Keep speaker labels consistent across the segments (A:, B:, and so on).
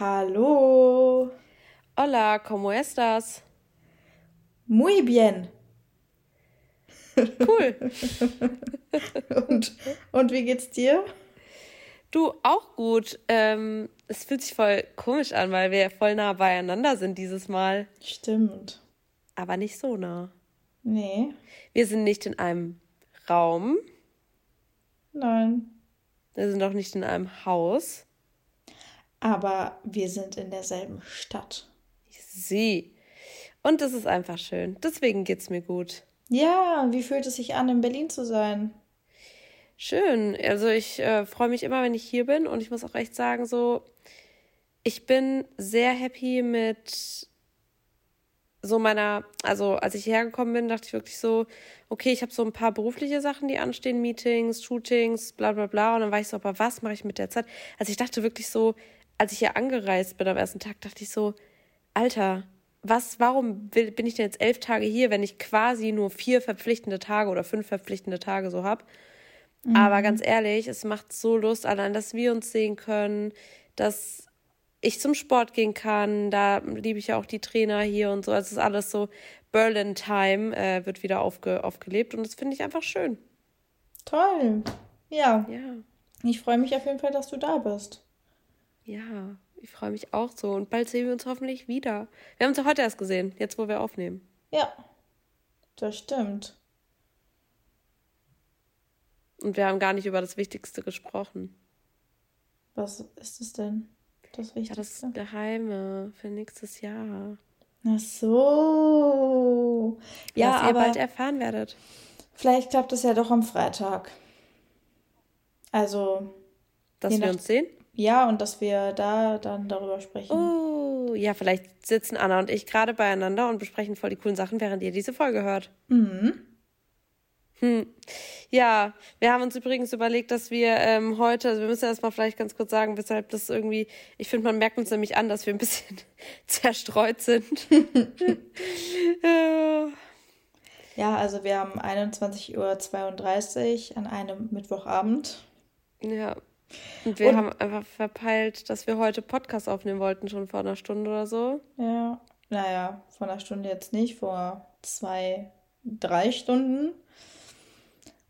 A: Hallo.
B: Hola, ¿cómo estás?
A: Muy bien.
B: Cool.
A: und, und wie geht's dir?
B: Du auch gut. Ähm, es fühlt sich voll komisch an, weil wir voll nah beieinander sind dieses Mal.
A: Stimmt.
B: Aber nicht so nah.
A: Nee.
B: Wir sind nicht in einem Raum.
A: Nein.
B: Wir sind auch nicht in einem Haus.
A: Aber wir sind in derselben Stadt.
B: Sie. Und es ist einfach schön. Deswegen geht's mir gut.
A: Ja, wie fühlt es sich an, in Berlin zu sein?
B: Schön. Also ich äh, freue mich immer, wenn ich hier bin und ich muss auch echt sagen, so, ich bin sehr happy mit so meiner, also als ich hierher gekommen bin, dachte ich wirklich so, okay, ich habe so ein paar berufliche Sachen, die anstehen, Meetings, Shootings, bla bla bla. Und dann war ich so, aber was mache ich mit der Zeit? Also ich dachte wirklich so, als ich hier angereist bin am ersten Tag, dachte ich so, Alter, was, warum will, bin ich denn jetzt elf Tage hier, wenn ich quasi nur vier verpflichtende Tage oder fünf verpflichtende Tage so habe? Mhm. Aber ganz ehrlich, es macht so Lust, allein, dass wir uns sehen können, dass ich zum Sport gehen kann. Da liebe ich ja auch die Trainer hier und so. Also es ist alles so Berlin Time äh, wird wieder aufge aufgelebt und das finde ich einfach schön.
A: Toll. Ja.
B: Ja.
A: Ich freue mich auf jeden Fall, dass du da bist.
B: Ja, ich freue mich auch so. Und bald sehen wir uns hoffentlich wieder. Wir haben uns ja heute erst gesehen, jetzt wo wir aufnehmen.
A: Ja, das stimmt.
B: Und wir haben gar nicht über das Wichtigste gesprochen.
A: Was ist es denn? Das
B: Wichtigste? Ja, das Geheime für nächstes Jahr.
A: Ach so.
B: Ja, Was aber ihr bald erfahren werdet.
A: Vielleicht klappt es ja doch am Freitag. Also.
B: Dass wir uns sehen?
A: Ja, und dass wir da dann darüber sprechen.
B: Oh, ja, vielleicht sitzen Anna und ich gerade beieinander und besprechen voll die coolen Sachen, während ihr diese Folge hört. Mhm. Hm. Ja, wir haben uns übrigens überlegt, dass wir ähm, heute, also wir müssen erstmal vielleicht ganz kurz sagen, weshalb das irgendwie, ich finde, man merkt uns nämlich an, dass wir ein bisschen zerstreut sind.
A: ja, also wir haben 21.32 Uhr an einem Mittwochabend.
B: Ja. Und wir Und, haben einfach verpeilt, dass wir heute Podcast aufnehmen wollten, schon vor einer Stunde oder so.
A: Ja, naja, vor einer Stunde jetzt nicht, vor zwei, drei Stunden.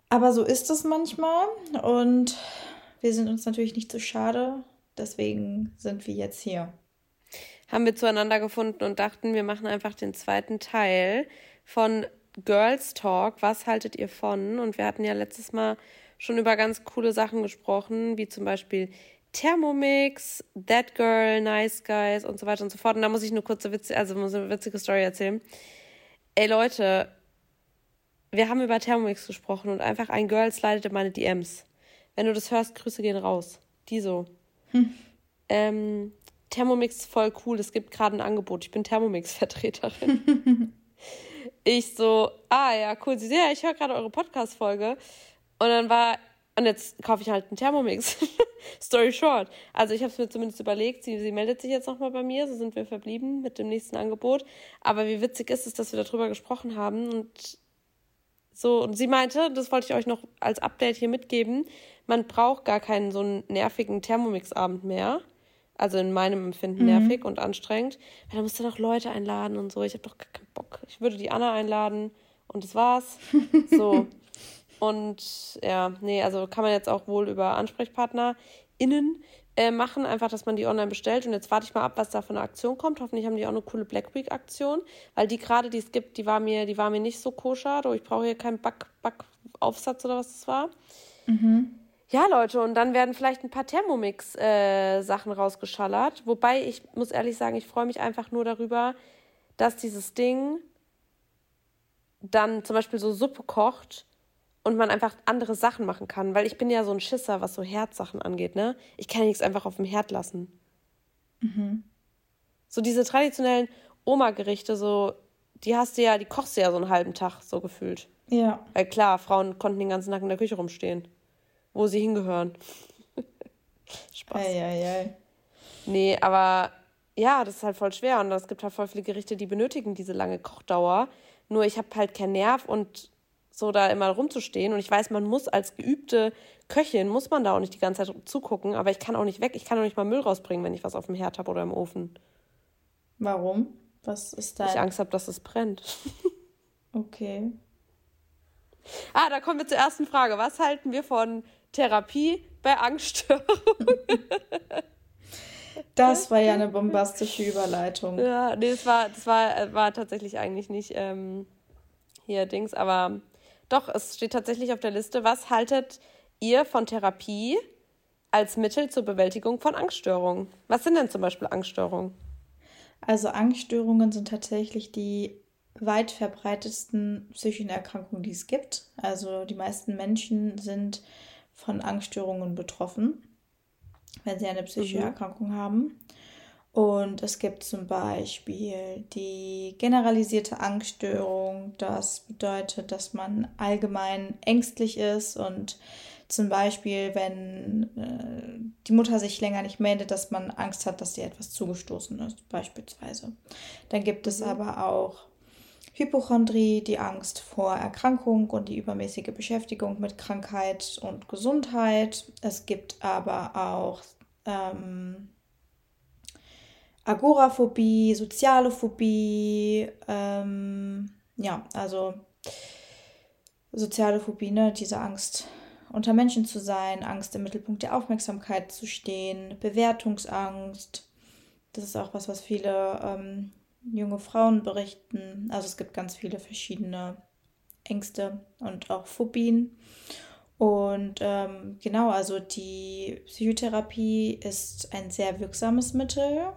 A: Aber so ist es manchmal und wir sind uns natürlich nicht so schade. Deswegen sind wir jetzt hier.
B: Haben wir zueinander gefunden und dachten, wir machen einfach den zweiten Teil von Girls Talk. Was haltet ihr von? Und wir hatten ja letztes Mal schon über ganz coole Sachen gesprochen, wie zum Beispiel Thermomix, That Girl, Nice Guys und so weiter und so fort. Und da muss ich eine kurze Witze, also muss eine witzige Story erzählen. Ey Leute, wir haben über Thermomix gesprochen und einfach ein Girl slidet meine DMs. Wenn du das hörst, Grüße gehen raus. Die so. Hm. Ähm, Thermomix ist voll cool. Es gibt gerade ein Angebot. Ich bin Thermomix-Vertreterin. ich so, ah ja, cool. Sie ja, ich höre gerade eure Podcast-Folge. Und dann war, und jetzt kaufe ich halt einen Thermomix. Story short. Also ich habe es mir zumindest überlegt. Sie, sie meldet sich jetzt nochmal bei mir. So sind wir verblieben mit dem nächsten Angebot. Aber wie witzig ist es, dass wir darüber gesprochen haben und so, und sie meinte, das wollte ich euch noch als Update hier mitgeben, man braucht gar keinen so einen nervigen Thermomix-Abend mehr. Also in meinem Empfinden mhm. nervig und anstrengend. Weil da musst du noch Leute einladen und so. Ich habe doch gar keinen Bock. Ich würde die Anna einladen und das war's. so. Und ja, nee, also kann man jetzt auch wohl über AnsprechpartnerInnen äh, machen, einfach, dass man die online bestellt. Und jetzt warte ich mal ab, was da von eine Aktion kommt. Hoffentlich haben die auch eine coole Black Week Aktion, weil die gerade, die es gibt, die war mir, die war mir nicht so koscher. Ich brauche hier keinen Back, Backaufsatz oder was das war. Mhm. Ja, Leute, und dann werden vielleicht ein paar Thermomix-Sachen äh, rausgeschallert. Wobei ich muss ehrlich sagen, ich freue mich einfach nur darüber, dass dieses Ding dann zum Beispiel so Suppe kocht und man einfach andere Sachen machen kann. Weil ich bin ja so ein Schisser, was so Herzsachen angeht, ne? Ich kann ja nichts einfach auf dem Herd lassen. Mhm. So diese traditionellen Oma-Gerichte, so, die hast du ja, die kochst du ja so einen halben Tag, so gefühlt. Ja. Weil klar, Frauen konnten den ganzen Tag in der Küche rumstehen, wo sie hingehören. Spaß. Ei, ei, ei. Nee, aber ja, das ist halt voll schwer und es gibt halt voll viele Gerichte, die benötigen diese lange Kochdauer. Nur ich habe halt keinen Nerv und so da immer rumzustehen. Und ich weiß, man muss als geübte Köchin, muss man da auch nicht die ganze Zeit zugucken, aber ich kann auch nicht weg, ich kann auch nicht mal Müll rausbringen, wenn ich was auf dem Herd habe oder im Ofen.
A: Warum? Was ist da?
B: Ich Angst habe, dass es brennt.
A: Okay.
B: Ah, da kommen wir zur ersten Frage. Was halten wir von Therapie bei Angststörungen?
A: Das war ja eine bombastische Überleitung.
B: Ja, nee, das war, das war, war tatsächlich eigentlich nicht ähm, hier Dings, aber doch, es steht tatsächlich auf der Liste. Was haltet ihr von Therapie als Mittel zur Bewältigung von Angststörungen? Was sind denn zum Beispiel Angststörungen?
A: Also Angststörungen sind tatsächlich die weit verbreitetsten psychischen Erkrankungen, die es gibt. Also die meisten Menschen sind von Angststörungen betroffen, wenn sie eine psychische mhm. Erkrankung haben. Und es gibt zum Beispiel die generalisierte Angststörung. Das bedeutet, dass man allgemein ängstlich ist und zum Beispiel, wenn äh, die Mutter sich länger nicht meldet, dass man Angst hat, dass sie etwas zugestoßen ist, beispielsweise. Dann gibt es mhm. aber auch Hypochondrie, die Angst vor Erkrankung und die übermäßige Beschäftigung mit Krankheit und Gesundheit. Es gibt aber auch ähm, Agoraphobie, soziale Phobie, ähm, ja, also soziale Phobie, ne, diese Angst unter Menschen zu sein, Angst im Mittelpunkt der Aufmerksamkeit zu stehen, Bewertungsangst. Das ist auch was, was viele ähm, junge Frauen berichten. Also es gibt ganz viele verschiedene Ängste und auch Phobien. Und ähm, genau, also die Psychotherapie ist ein sehr wirksames Mittel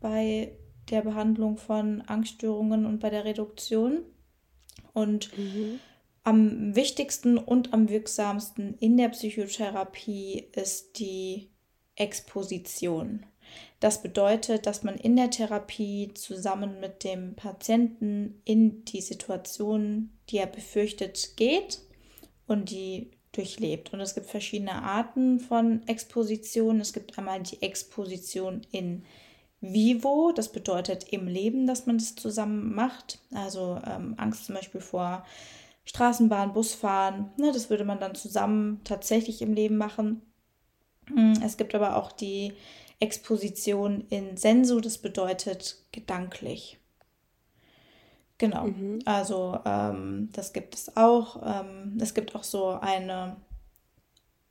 A: bei der Behandlung von Angststörungen und bei der Reduktion. Und mhm. am wichtigsten und am wirksamsten in der Psychotherapie ist die Exposition. Das bedeutet, dass man in der Therapie zusammen mit dem Patienten in die Situation, die er befürchtet, geht und die durchlebt. Und es gibt verschiedene Arten von Exposition. Es gibt einmal die Exposition in vivo, das bedeutet im Leben, dass man das zusammen macht. Also ähm, Angst zum Beispiel vor Straßenbahn, Busfahren, ne, das würde man dann zusammen tatsächlich im Leben machen. Hm, es gibt aber auch die Exposition in Sensu, das bedeutet gedanklich. Genau, mhm. also ähm, das gibt es auch. Ähm, es gibt auch so eine,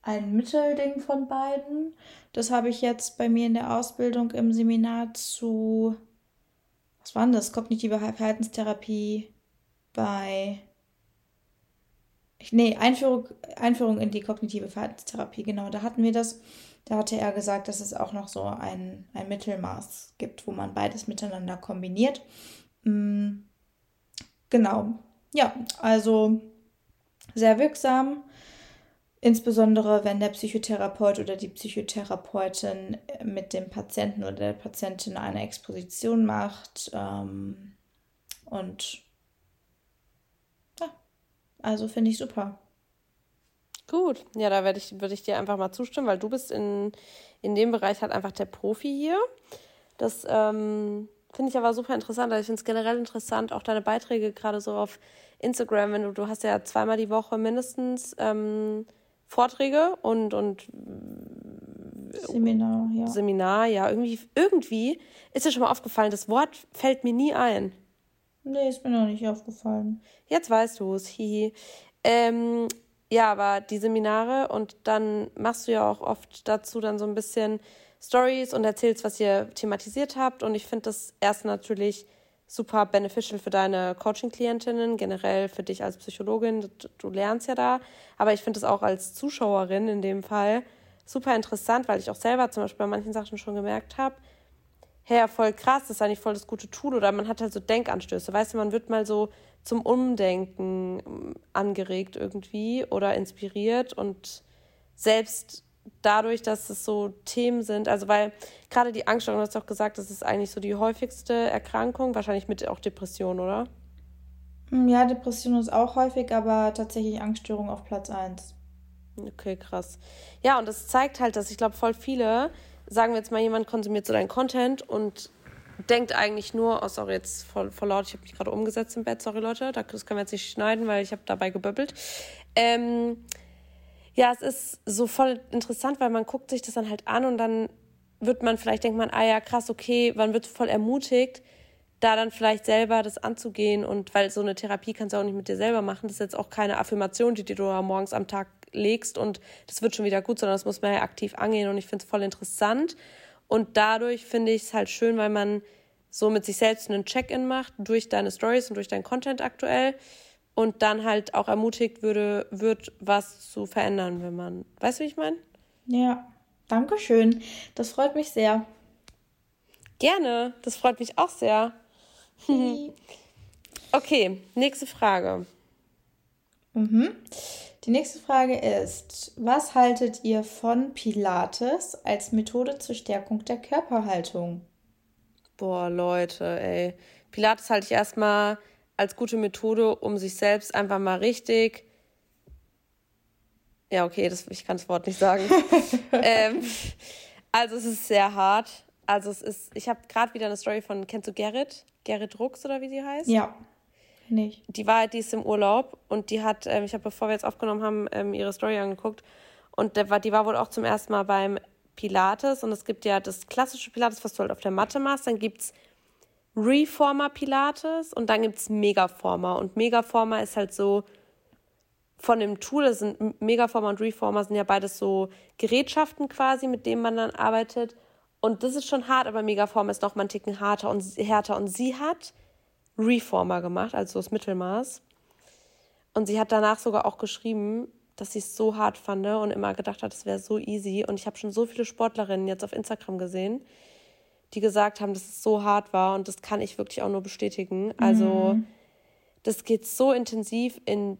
A: ein Mittelding von beiden. Das habe ich jetzt bei mir in der Ausbildung im Seminar zu, was war denn das? Kognitive Verhaltenstherapie bei, nee, Einführung, Einführung in die kognitive Verhaltenstherapie, genau, da hatten wir das. Da hatte er gesagt, dass es auch noch so ein, ein Mittelmaß gibt, wo man beides miteinander kombiniert. Mhm. Genau. Ja, also sehr wirksam. Insbesondere wenn der Psychotherapeut oder die Psychotherapeutin mit dem Patienten oder der Patientin eine Exposition macht. Ähm, und ja, also finde ich super.
B: Gut, ja, da werde ich, würde ich dir einfach mal zustimmen, weil du bist in, in dem Bereich halt einfach der Profi hier. Das ähm, finde ich aber super interessant. Also ich finde es generell interessant, auch deine Beiträge gerade so auf Instagram, wenn du, du hast ja zweimal die Woche mindestens ähm, Vorträge und, und Seminar, ja. Seminar, ja. Irgendwie, irgendwie ist dir schon mal aufgefallen, das Wort fällt mir nie ein.
A: Nee, ist mir noch nicht aufgefallen.
B: Jetzt weißt du es, hihi. Ähm, ja, aber die Seminare und dann machst du ja auch oft dazu dann so ein bisschen Stories und erzählst, was ihr thematisiert habt. Und ich finde das erst natürlich super beneficial für deine Coaching-Klientinnen, generell für dich als Psychologin. Du, lernst ja da. Aber ich finde es auch als Zuschauerin in dem Fall super interessant, weil ich auch selber zum Beispiel bei manchen Sachen schon gemerkt habe, hey, voll krass, das ist eigentlich voll das gute Tool. Oder man hat halt so Denkanstöße. Weißt du, man wird mal so zum Umdenken ähm, angeregt irgendwie oder inspiriert und selbst dadurch, dass es so Themen sind, also weil gerade die Angststörung, du hast doch gesagt, das ist eigentlich so die häufigste Erkrankung, wahrscheinlich mit auch Depression, oder?
A: Hm, ja, Depression ist auch häufig, aber tatsächlich Angststörung auf Platz 1.
B: Okay, krass. Ja, und das zeigt halt, dass ich glaube, voll viele, sagen wir jetzt mal, jemand konsumiert so deinen Content und denkt eigentlich nur, oh sorry, jetzt voll, voll laut, ich habe mich gerade umgesetzt im Bett, sorry Leute, das können wir jetzt nicht schneiden, weil ich habe dabei geböbbelt. Ähm, ja, es ist so voll interessant, weil man guckt sich das dann halt an und dann wird man vielleicht, denkt man, ah ja, krass, okay, man wird voll ermutigt, da dann vielleicht selber das anzugehen und weil so eine Therapie kannst du auch nicht mit dir selber machen. Das ist jetzt auch keine Affirmation, die, die du morgens am Tag legst und das wird schon wieder gut, sondern das muss man ja aktiv angehen und ich finde es voll interessant. Und dadurch finde ich es halt schön, weil man so mit sich selbst einen Check-in macht durch deine Stories und durch deinen Content aktuell und dann halt auch ermutigt würde, wird, was zu verändern, wenn man. Weißt du, wie ich meine?
A: Ja, danke schön. Das freut mich sehr.
B: Gerne, das freut mich auch sehr. okay, nächste Frage.
A: Mhm. Die nächste Frage ist, was haltet ihr von Pilates als Methode zur Stärkung der Körperhaltung?
B: Boah, Leute, ey. Pilates halte ich erstmal als gute Methode, um sich selbst einfach mal richtig. Ja, okay, das, ich kann das Wort nicht sagen. ähm, also es ist sehr hart. Also es ist, ich habe gerade wieder eine Story von, kennst du Gerrit? Gerrit Rux oder wie sie heißt? Ja. Nicht. Die war, die ist im Urlaub und die hat, ähm, ich habe, bevor wir jetzt aufgenommen haben, ähm, ihre Story angeguckt und der war, die war wohl auch zum ersten Mal beim Pilates und es gibt ja das klassische Pilates, was du halt auf der Matte machst, dann gibt es Reformer Pilates und dann gibt es Megaformer und Megaformer ist halt so von dem Tool, das sind Megaformer und Reformer sind ja beides so Gerätschaften quasi, mit denen man dann arbeitet und das ist schon hart, aber Megaformer ist noch mal einen Ticken harter und härter und sie hat Reformer gemacht, also das Mittelmaß. Und sie hat danach sogar auch geschrieben, dass sie es so hart fand und immer gedacht hat, es wäre so easy. Und ich habe schon so viele Sportlerinnen jetzt auf Instagram gesehen, die gesagt haben, dass es so hart war. Und das kann ich wirklich auch nur bestätigen. Also, mhm. das geht so intensiv in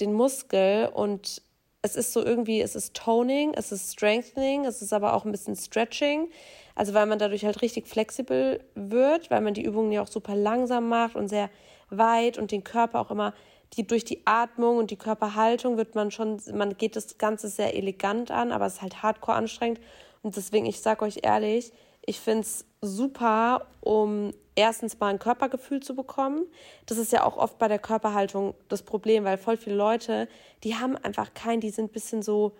B: den Muskel und es ist so irgendwie, es ist Toning, es ist Strengthening, es ist aber auch ein bisschen Stretching. Also weil man dadurch halt richtig flexibel wird, weil man die Übungen ja auch super langsam macht und sehr weit und den Körper auch immer die durch die Atmung und die Körperhaltung wird man schon, man geht das Ganze sehr elegant an, aber es ist halt hardcore anstrengend. Und deswegen, ich sag euch ehrlich, ich finde es super, um erstens mal ein Körpergefühl zu bekommen. Das ist ja auch oft bei der Körperhaltung das Problem, weil voll viele Leute, die haben einfach kein, die sind ein bisschen so,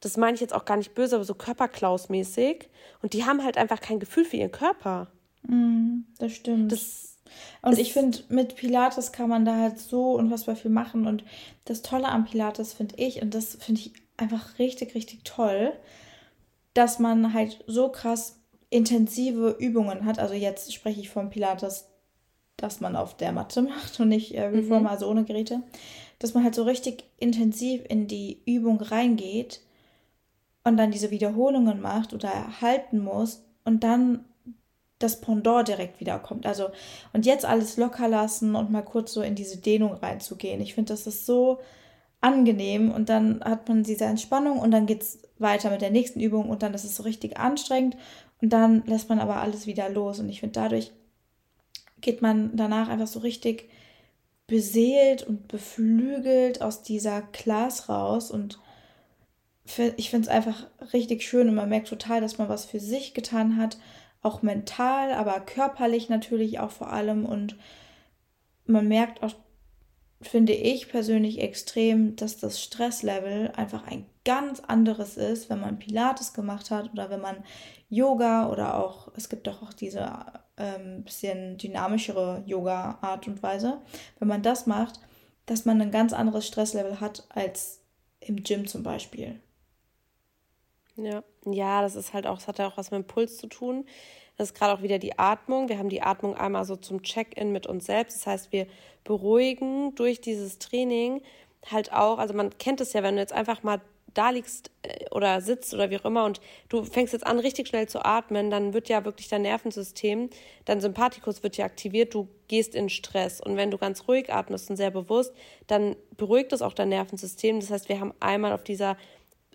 B: das meine ich jetzt auch gar nicht böse, aber so Körperklaus-mäßig. Und die haben halt einfach kein Gefühl für ihren Körper.
A: Mm, das stimmt. Das, und ich finde, mit Pilates kann man da halt so unfassbar viel machen. Und das Tolle am Pilates finde ich, und das finde ich einfach richtig, richtig toll, dass man halt so krass intensive Übungen hat. Also jetzt spreche ich vom Pilates, das man auf der Matte macht und nicht äh, wie vorher, mhm. also ohne Geräte. Dass man halt so richtig intensiv in die Übung reingeht und dann diese Wiederholungen macht oder halten muss und dann das Pendant direkt wiederkommt. Also, und jetzt alles locker lassen und mal kurz so in diese Dehnung reinzugehen. Ich finde, das ist so angenehm und dann hat man diese Entspannung und dann geht es weiter mit der nächsten Übung und dann ist es so richtig anstrengend und dann lässt man aber alles wieder los. Und ich finde, dadurch geht man danach einfach so richtig beseelt und beflügelt aus dieser Class raus. Und ich finde es einfach richtig schön. Und man merkt total, dass man was für sich getan hat, auch mental, aber körperlich natürlich auch vor allem. Und man merkt auch, finde ich persönlich extrem, dass das Stresslevel einfach ein ganz anderes ist, wenn man Pilates gemacht hat oder wenn man Yoga oder auch, es gibt doch auch diese ähm, bisschen dynamischere Yoga-Art und Weise, wenn man das macht, dass man ein ganz anderes Stresslevel hat als im Gym zum Beispiel.
B: Ja, ja, das ist halt auch, das hat ja auch was mit dem Puls zu tun. Das ist gerade auch wieder die Atmung. Wir haben die Atmung einmal so zum Check-in mit uns selbst. Das heißt, wir beruhigen durch dieses Training halt auch, also man kennt es ja, wenn du jetzt einfach mal da liegst äh, oder sitzt oder wie auch immer und du fängst jetzt an, richtig schnell zu atmen, dann wird ja wirklich dein Nervensystem, dein Sympathikus wird ja aktiviert, du gehst in Stress. Und wenn du ganz ruhig atmest und sehr bewusst, dann beruhigt es auch dein Nervensystem. Das heißt, wir haben einmal auf dieser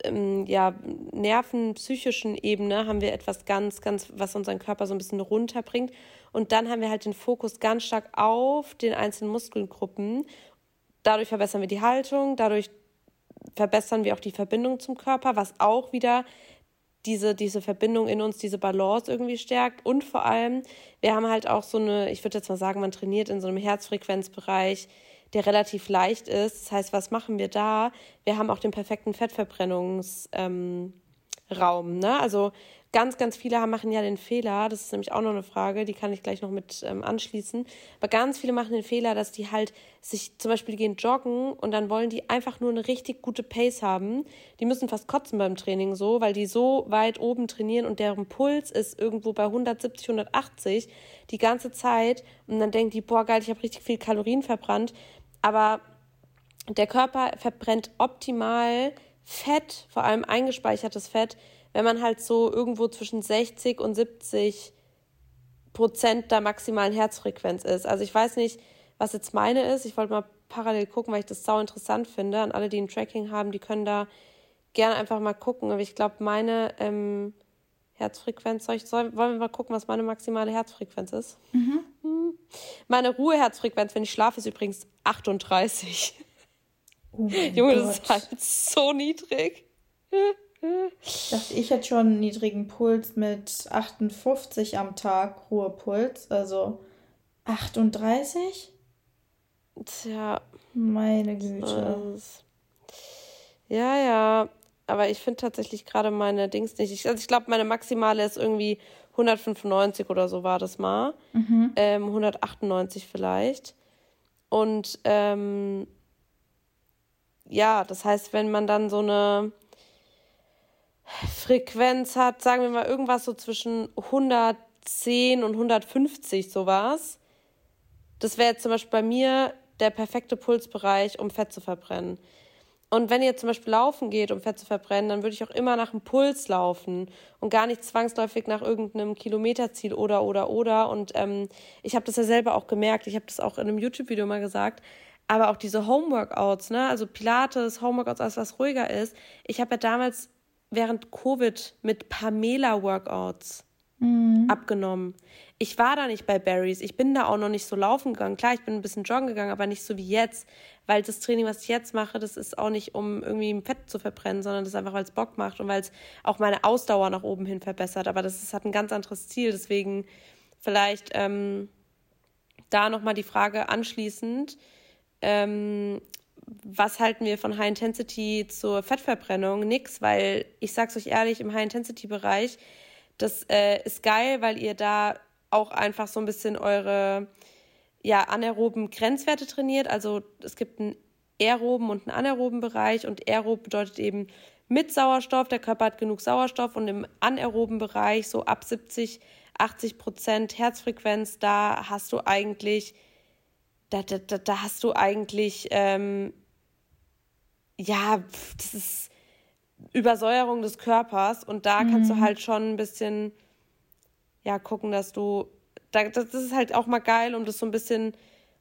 B: ähm, ja, nervenpsychischen Ebene haben wir etwas ganz, ganz, was unseren Körper so ein bisschen runterbringt. Und dann haben wir halt den Fokus ganz stark auf den einzelnen Muskelgruppen. Dadurch verbessern wir die Haltung, dadurch verbessern wir auch die Verbindung zum Körper, was auch wieder diese, diese Verbindung in uns, diese Balance irgendwie stärkt. Und vor allem, wir haben halt auch so eine, ich würde jetzt mal sagen, man trainiert in so einem Herzfrequenzbereich, der relativ leicht ist. Das heißt, was machen wir da? Wir haben auch den perfekten Fettverbrennungsraum. Ähm, ne? Also ganz, ganz viele machen ja den Fehler, das ist nämlich auch noch eine Frage, die kann ich gleich noch mit ähm, anschließen. Aber ganz viele machen den Fehler, dass die halt sich zum Beispiel gehen joggen und dann wollen die einfach nur eine richtig gute Pace haben. Die müssen fast kotzen beim Training so, weil die so weit oben trainieren und deren Puls ist irgendwo bei 170, 180 die ganze Zeit. Und dann denken die, boah, geil, ich habe richtig viel Kalorien verbrannt. Aber der Körper verbrennt optimal Fett, vor allem eingespeichertes Fett, wenn man halt so irgendwo zwischen 60 und 70 Prozent der maximalen Herzfrequenz ist. Also ich weiß nicht, was jetzt meine ist. Ich wollte mal parallel gucken, weil ich das sau interessant finde. Und alle, die ein Tracking haben, die können da gerne einfach mal gucken. Aber ich glaube, meine ähm, Herzfrequenz, soll ich, soll, wollen wir mal gucken, was meine maximale Herzfrequenz ist? Mhm. Hm. Meine Ruheherzfrequenz, wenn ich schlafe, ist übrigens 38. Oh Junge, Gott. das ist halt so niedrig.
A: Ich dachte, ich hätte schon einen niedrigen Puls mit 58 am Tag, Ruhepuls. Also 38? Tja. Meine
B: Güte. Ja, ja. Aber ich finde tatsächlich gerade meine Dings nicht. Ich, also ich glaube, meine maximale ist irgendwie 195 oder so war das mal. Mhm. Ähm, 198 vielleicht. Und ähm, ja, das heißt, wenn man dann so eine Frequenz hat, sagen wir mal irgendwas so zwischen 110 und 150 sowas. Das wäre jetzt zum Beispiel bei mir der perfekte Pulsbereich, um Fett zu verbrennen. Und wenn ihr zum Beispiel laufen geht, um Fett zu verbrennen, dann würde ich auch immer nach dem Puls laufen und gar nicht zwangsläufig nach irgendeinem Kilometerziel oder oder oder. Und ähm, ich habe das ja selber auch gemerkt. Ich habe das auch in einem YouTube-Video mal gesagt. Aber auch diese Homeworkouts, ne, also Pilates, Homeworkouts, alles was ruhiger ist. Ich habe ja damals während Covid mit Pamela-Workouts mhm. abgenommen. Ich war da nicht bei Barry's. Ich bin da auch noch nicht so laufen gegangen. Klar, ich bin ein bisschen joggen gegangen, aber nicht so wie jetzt. Weil das Training, was ich jetzt mache, das ist auch nicht, um irgendwie Fett zu verbrennen, sondern das ist einfach, weil es Bock macht und weil es auch meine Ausdauer nach oben hin verbessert. Aber das ist, hat ein ganz anderes Ziel. Deswegen vielleicht ähm, da nochmal die Frage anschließend. Ähm, was halten wir von High Intensity zur Fettverbrennung? Nix, weil ich sag's euch ehrlich, im High Intensity Bereich, das äh, ist geil, weil ihr da auch einfach so ein bisschen eure ja, anaeroben Grenzwerte trainiert. Also es gibt einen aeroben und einen anaeroben Bereich und aerob bedeutet eben mit Sauerstoff, der Körper hat genug Sauerstoff und im anaeroben Bereich so ab 70, 80 Prozent Herzfrequenz, da hast du eigentlich da, da, da, da hast du eigentlich, ähm, ja, das ist Übersäuerung des Körpers und da mhm. kannst du mhm. halt schon ein bisschen, ja, gucken, dass du, da, das ist halt auch mal geil, um das so ein bisschen,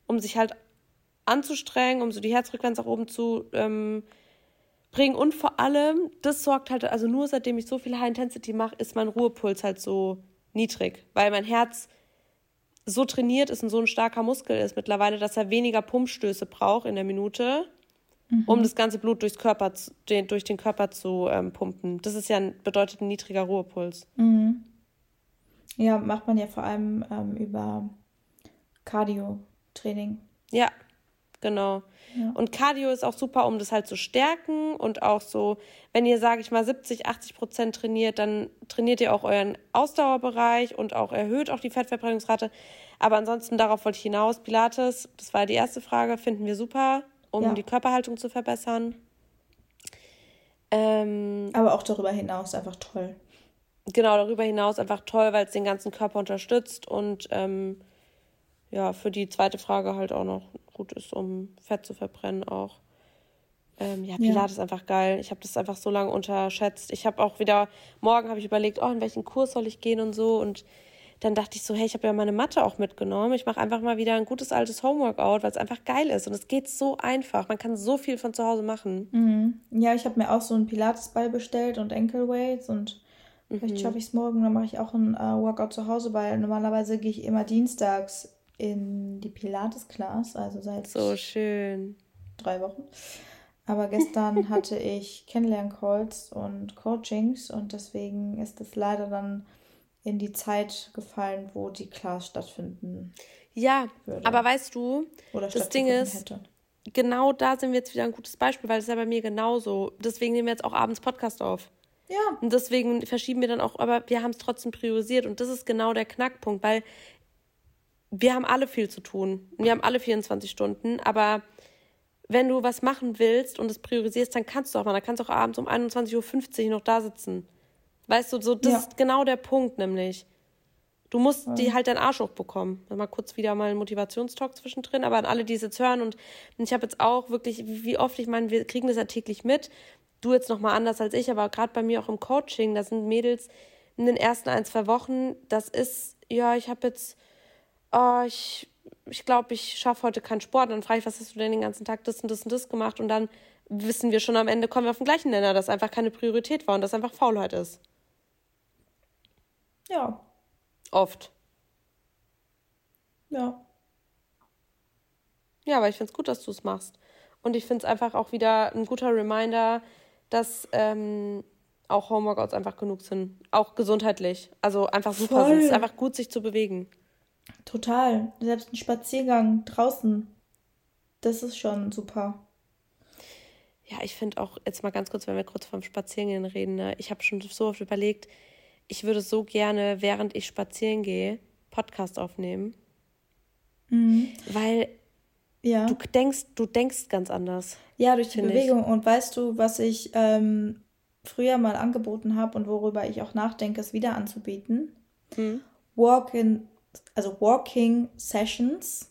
B: um sich halt anzustrengen, um so die Herzfrequenz auch oben zu ähm, bringen und vor allem, das sorgt halt, also nur seitdem ich so viel High Intensity mache, ist mein Ruhepuls halt so niedrig, weil mein Herz so trainiert ist und so ein starker Muskel ist mittlerweile, dass er weniger Pumpstöße braucht in der Minute, mhm. um das ganze Blut durchs Körper, den, durch den Körper zu ähm, pumpen. Das ist ja ein, bedeutet ein niedriger Ruhepuls.
A: Mhm. Ja, macht man ja vor allem ähm, über Cardio-Training.
B: Ja, genau. Ja. Und Cardio ist auch super, um das halt zu stärken und auch so, wenn ihr, sage ich mal, 70, 80 Prozent trainiert, dann trainiert ihr auch euren Ausdauerbereich und auch erhöht auch die Fettverbrennungsrate. Aber ansonsten, darauf wollte ich hinaus. Pilates, das war die erste Frage, finden wir super, um ja. die Körperhaltung zu verbessern.
A: Ähm, Aber auch darüber hinaus einfach toll.
B: Genau, darüber hinaus einfach toll, weil es den ganzen Körper unterstützt und ähm, ja, für die zweite Frage halt auch noch gut ist, um Fett zu verbrennen auch. Ähm, ja, Pilates ja. ist einfach geil. Ich habe das einfach so lange unterschätzt. Ich habe auch wieder, morgen habe ich überlegt, oh, in welchen Kurs soll ich gehen und so. Und dann dachte ich so, hey, ich habe ja meine Matte auch mitgenommen. Ich mache einfach mal wieder ein gutes altes Homeworkout, weil es einfach geil ist. Und es geht so einfach. Man kann so viel von zu Hause machen.
A: Mhm. Ja, ich habe mir auch so einen Pilatesball bestellt und Ankle Weights und vielleicht mhm. schaffe ich es morgen. Dann mache ich auch ein uh, Workout zu Hause, weil normalerweise gehe ich immer dienstags in die Pilates-Class, also seit
B: so schön
A: drei Wochen. Aber gestern hatte ich Kennenlern-Calls und Coachings und deswegen ist es leider dann in die Zeit gefallen, wo die Class stattfinden.
B: Ja, würde. aber weißt du, das Ding ist, hätte. genau da sind wir jetzt wieder ein gutes Beispiel, weil es ja bei mir genauso. Deswegen nehmen wir jetzt auch abends Podcast auf. Ja. Und deswegen verschieben wir dann auch, aber wir haben es trotzdem priorisiert und das ist genau der Knackpunkt, weil wir haben alle viel zu tun. Wir haben alle 24 Stunden, aber wenn du was machen willst und es priorisierst, dann kannst du auch mal. Dann kannst du auch abends um 21.50 Uhr noch da sitzen. Weißt du, so, das ja. ist genau der Punkt, nämlich. Du musst ja. die halt deinen Arsch hochbekommen. Mal kurz wieder mal ein Motivationstalk zwischendrin, aber an alle, die es jetzt hören und ich habe jetzt auch wirklich, wie oft, ich meine, wir kriegen das ja täglich mit. Du jetzt nochmal anders als ich, aber gerade bei mir auch im Coaching, da sind Mädels in den ersten ein, zwei Wochen, das ist, ja, ich habe jetzt, oh, ich ich glaube, ich schaffe heute keinen Sport. dann frage ich, was hast du denn den ganzen Tag das und das und das gemacht? Und dann wissen wir schon am Ende, kommen wir auf den gleichen Nenner, dass einfach keine Priorität war und dass einfach Faulheit ist. Ja. Oft. Ja. Ja, aber ich finde es gut, dass du es machst. Und ich finde es einfach auch wieder ein guter Reminder, dass ähm, auch Homeworkouts einfach genug sind. Auch gesundheitlich. Also einfach super Voll. sind. Es ist einfach gut, sich zu bewegen.
A: Total. Selbst ein Spaziergang draußen, das ist schon super.
B: Ja, ich finde auch, jetzt mal ganz kurz, wenn wir kurz vom Spazierengehen reden, ne? ich habe schon so oft überlegt, ich würde so gerne, während ich spazieren gehe, Podcast aufnehmen. Mhm. Weil ja. du denkst, du denkst ganz anders.
A: Ja, durch die Bewegung. Ich. Und weißt du, was ich ähm, früher mal angeboten habe und worüber ich auch nachdenke, es wieder anzubieten? Mhm. Walk in also Walking Sessions,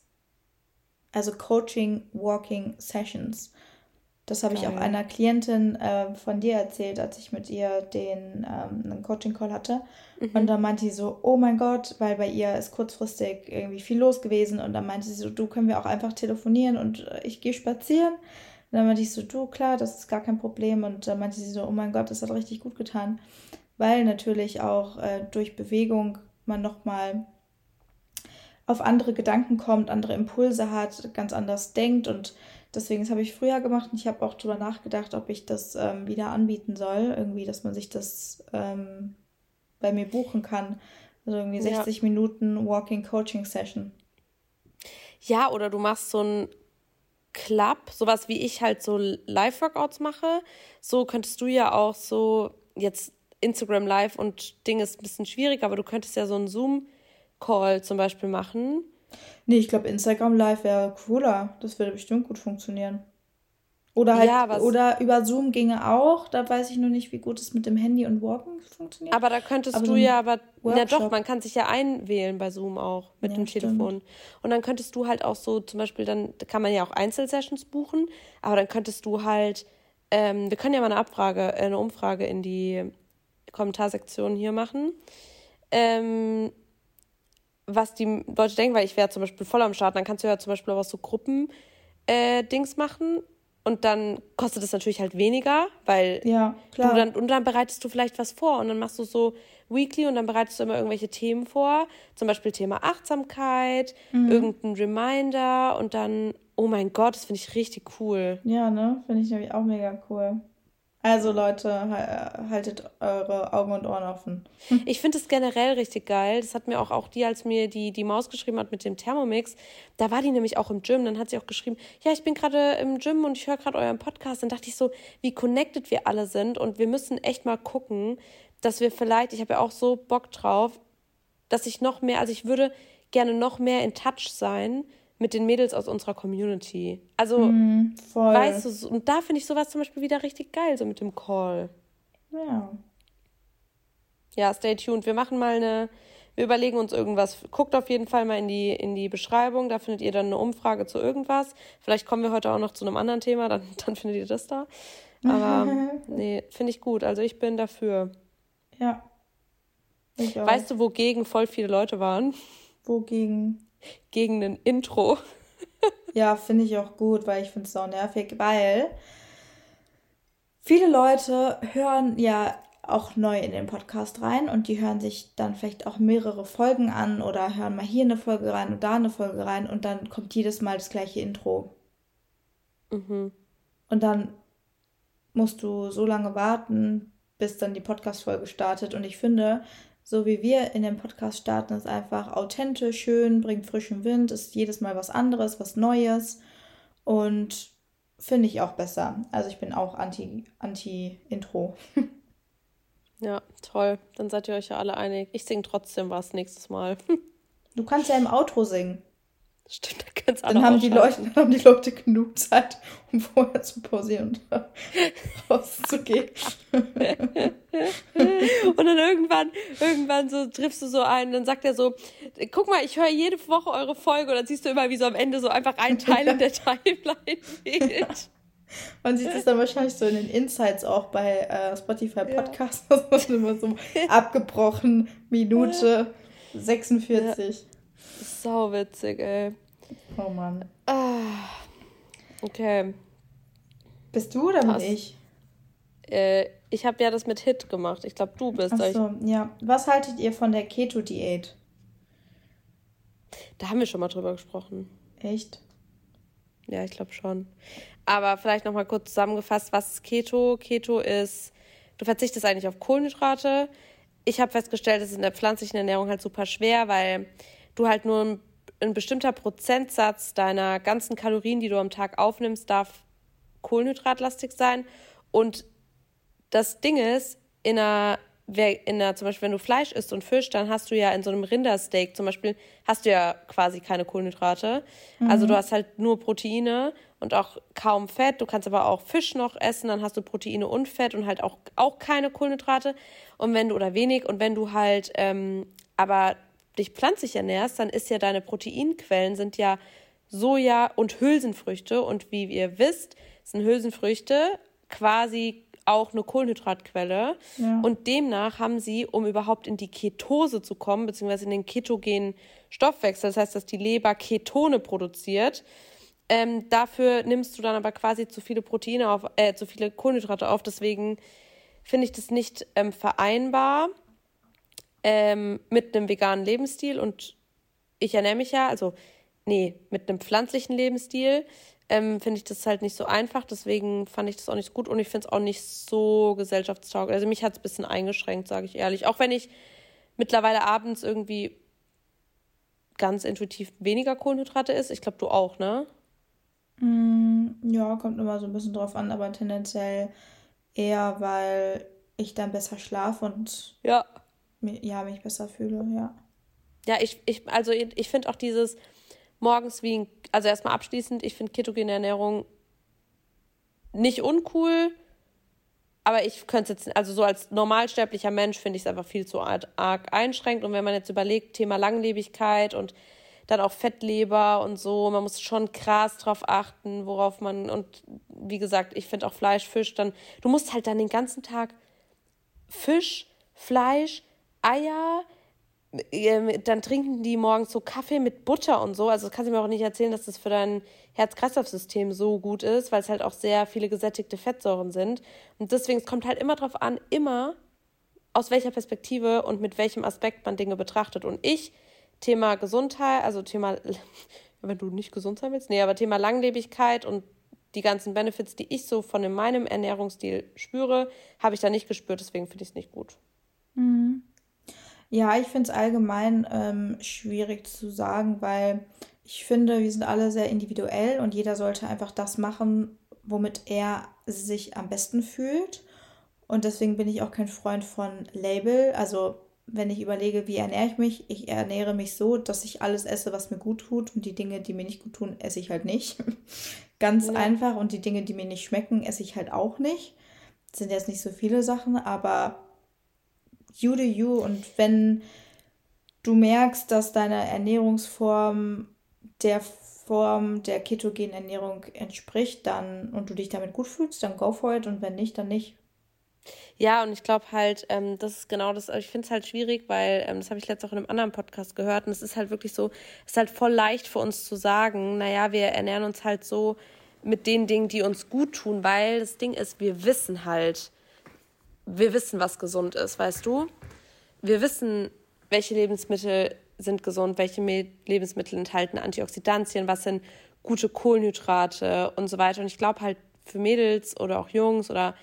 A: also Coaching Walking Sessions. Das habe ich auch einer Klientin äh, von dir erzählt, als ich mit ihr den ähm, einen Coaching Call hatte. Mhm. Und dann meinte sie so, oh mein Gott, weil bei ihr ist kurzfristig irgendwie viel los gewesen. Und dann meinte sie so, du können wir auch einfach telefonieren und äh, ich gehe spazieren. Und dann meinte ich so, du klar, das ist gar kein Problem. Und dann meinte sie so, oh mein Gott, das hat richtig gut getan, weil natürlich auch äh, durch Bewegung man nochmal auf andere Gedanken kommt, andere Impulse hat, ganz anders denkt und deswegen, das habe ich früher gemacht und ich habe auch darüber nachgedacht, ob ich das ähm, wieder anbieten soll, irgendwie, dass man sich das ähm, bei mir buchen kann. Also irgendwie 60 ja. Minuten Walking Coaching Session.
B: Ja, oder du machst so ein Club, sowas wie ich halt so Live-Workouts mache. So könntest du ja auch so jetzt Instagram Live und Ding ist ein bisschen schwierig, aber du könntest ja so ein Zoom Call zum Beispiel machen.
A: Nee, ich glaube, Instagram Live wäre cooler. Das würde bestimmt gut funktionieren. Oder halt, ja, oder über Zoom ginge auch. Da weiß ich nur nicht, wie gut es mit dem Handy und Walken funktioniert.
B: Aber da könntest aber du ja, aber ja doch, man kann sich ja einwählen bei Zoom auch mit ja, dem Telefon. Stimmt. Und dann könntest du halt auch so, zum Beispiel, dann kann man ja auch Einzelsessions buchen, aber dann könntest du halt, ähm, wir können ja mal eine Abfrage, äh, eine Umfrage in die Kommentarsektion hier machen. Ähm, was die Leute denken, weil ich wäre zum Beispiel voll am Start, dann kannst du ja zum Beispiel auch so Gruppen-Dings äh, machen und dann kostet es natürlich halt weniger, weil ja, klar. du dann und dann bereitest du vielleicht was vor und dann machst du so weekly und dann bereitest du immer irgendwelche Themen vor, zum Beispiel Thema Achtsamkeit, mhm. irgendein Reminder und dann oh mein Gott, das finde ich richtig cool.
A: Ja, ne, finde ich nämlich auch mega cool. Also Leute, haltet eure Augen und Ohren offen.
B: Ich finde es generell richtig geil. Das hat mir auch, auch die, als mir die, die Maus geschrieben hat mit dem Thermomix, da war die nämlich auch im Gym. Dann hat sie auch geschrieben, ja, ich bin gerade im Gym und ich höre gerade euren Podcast. Dann dachte ich so, wie connected wir alle sind und wir müssen echt mal gucken, dass wir vielleicht, ich habe ja auch so Bock drauf, dass ich noch mehr, also ich würde gerne noch mehr in Touch sein mit den Mädels aus unserer Community. Also, mm, weißt du, und da finde ich sowas zum Beispiel wieder richtig geil, so mit dem Call. Ja. Ja, stay tuned. Wir machen mal eine, wir überlegen uns irgendwas. Guckt auf jeden Fall mal in die, in die Beschreibung, da findet ihr dann eine Umfrage zu irgendwas. Vielleicht kommen wir heute auch noch zu einem anderen Thema, dann, dann findet ihr das da. Aber nee, finde ich gut. Also ich bin dafür. Ja. Ich auch. Weißt du, wogegen voll viele Leute waren?
A: Wogegen?
B: Gegen ein Intro.
A: ja, finde ich auch gut, weil ich finde es auch nervig, weil viele Leute hören ja auch neu in den Podcast rein und die hören sich dann vielleicht auch mehrere Folgen an oder hören mal hier eine Folge rein und da eine Folge rein und dann kommt jedes Mal das gleiche Intro. Mhm. Und dann musst du so lange warten, bis dann die Podcast-Folge startet. Und ich finde, so wie wir in dem Podcast starten, ist einfach authentisch, schön, bringt frischen Wind, ist jedes Mal was anderes, was Neues und finde ich auch besser. Also ich bin auch anti, anti-Intro.
B: ja, toll. Dann seid ihr euch ja alle einig. Ich singe trotzdem was nächstes Mal.
A: du kannst ja im Outro singen. Stimmt, da kannst dann haben die Leute, Dann haben die Leute genug Zeit, um vorher zu pausieren und rauszugehen.
B: und dann irgendwann, irgendwann so triffst du so einen, dann sagt er so, guck mal, ich höre jede Woche eure Folge und dann siehst du immer, wie so am Ende so einfach ein Teil in der Timeline fehlt.
A: Man sieht es dann wahrscheinlich so in den Insights auch bei äh, Spotify Podcasts, ja. das immer so abgebrochen, Minute 46.
B: Ja. Sau witzig, ey.
A: Oh Mann.
B: Ah, okay.
A: Bist du oder bin ich?
B: Äh, ich habe ja das mit Hit gemacht. Ich glaube, du bist.
A: Ach so, ja. Was haltet ihr von der Keto-Diät?
B: Da haben wir schon mal drüber gesprochen.
A: Echt?
B: Ja, ich glaube schon. Aber vielleicht noch mal kurz zusammengefasst, was ist Keto? Keto ist, du verzichtest eigentlich auf Kohlenhydrate. Ich habe festgestellt, es ist in der pflanzlichen Ernährung halt super schwer, weil du halt nur ein, ein bestimmter Prozentsatz deiner ganzen Kalorien, die du am Tag aufnimmst, darf kohlenhydratlastig sein. Und das Ding ist, in einer, in einer, zum Beispiel, wenn du Fleisch isst und Fisch, dann hast du ja in so einem Rindersteak zum Beispiel, hast du ja quasi keine Kohlenhydrate. Mhm. Also du hast halt nur Proteine und auch kaum Fett. Du kannst aber auch Fisch noch essen, dann hast du Proteine und Fett und halt auch, auch keine Kohlenhydrate. Und wenn du, oder wenig, und wenn du halt ähm, aber dich pflanzlich ernährst, dann ist ja deine Proteinquellen sind ja Soja und Hülsenfrüchte. Und wie ihr wisst, sind Hülsenfrüchte quasi auch eine Kohlenhydratquelle. Ja. Und demnach haben sie, um überhaupt in die Ketose zu kommen, beziehungsweise in den ketogenen Stoffwechsel, das heißt, dass die Leber Ketone produziert, ähm, dafür nimmst du dann aber quasi zu viele Proteine auf, äh, zu viele Kohlenhydrate auf. Deswegen finde ich das nicht ähm, vereinbar ähm, mit einem veganen Lebensstil. Und ich ernähre mich ja, also nee, mit einem pflanzlichen Lebensstil ähm, finde ich das halt nicht so einfach. Deswegen fand ich das auch nicht so gut und ich finde es auch nicht so gesellschaftstauglich. Also mich hat es ein bisschen eingeschränkt, sage ich ehrlich. Auch wenn ich mittlerweile abends irgendwie ganz intuitiv weniger Kohlenhydrate isst. Ich glaube, du auch, ne?
A: Mm, ja, kommt immer so ein bisschen drauf an, aber tendenziell eher, weil ich dann besser schlafe und ja. Ja, mich besser fühle, ja.
B: Ja, ich, ich also ich finde auch dieses, morgens wie ein, also erstmal abschließend, ich finde ketogene Ernährung nicht uncool, aber ich könnte jetzt, also so als normalsterblicher Mensch finde ich es einfach viel zu arg einschränkt. Und wenn man jetzt überlegt, Thema Langlebigkeit und dann auch Fettleber und so, man muss schon krass drauf achten, worauf man, und wie gesagt, ich finde auch Fleisch, Fisch, dann, du musst halt dann den ganzen Tag Fisch, Fleisch, Eier, ähm, dann trinken die morgens so Kaffee mit Butter und so. Also das kannst du mir auch nicht erzählen, dass das für dein Herz-Kreislauf-System so gut ist, weil es halt auch sehr viele gesättigte Fettsäuren sind. Und deswegen, es kommt halt immer drauf an, immer aus welcher Perspektive und mit welchem Aspekt man Dinge betrachtet. Und ich, Thema Gesundheit, also Thema, wenn du nicht gesund sein willst, nee, aber Thema Langlebigkeit und die ganzen Benefits, die ich so von meinem Ernährungsstil spüre, habe ich da nicht gespürt, deswegen finde ich es nicht gut.
A: Mhm. Ja, ich finde es allgemein ähm, schwierig zu sagen, weil ich finde, wir sind alle sehr individuell und jeder sollte einfach das machen, womit er sich am besten fühlt. Und deswegen bin ich auch kein Freund von Label. Also wenn ich überlege, wie ernähre ich mich, ich ernähre mich so, dass ich alles esse, was mir gut tut. Und die Dinge, die mir nicht gut tun, esse ich halt nicht. Ganz ja. einfach. Und die Dinge, die mir nicht schmecken, esse ich halt auch nicht. Das sind jetzt nicht so viele Sachen, aber you do you. Und wenn du merkst, dass deine Ernährungsform der Form der ketogenen Ernährung entspricht, dann und du dich damit gut fühlst, dann go for it und wenn nicht, dann nicht.
B: Ja, und ich glaube halt, ähm, das ist genau das, ich finde es halt schwierig, weil ähm, das habe ich letztens auch in einem anderen Podcast gehört und es ist halt wirklich so, es ist halt voll leicht für uns zu sagen, naja, wir ernähren uns halt so mit den Dingen, die uns gut tun, weil das Ding ist, wir wissen halt, wir wissen, was gesund ist, weißt du? Wir wissen, welche Lebensmittel sind gesund, welche Lebensmittel enthalten Antioxidantien, was sind gute Kohlenhydrate und so weiter. Und ich glaube halt, für Mädels oder auch Jungs oder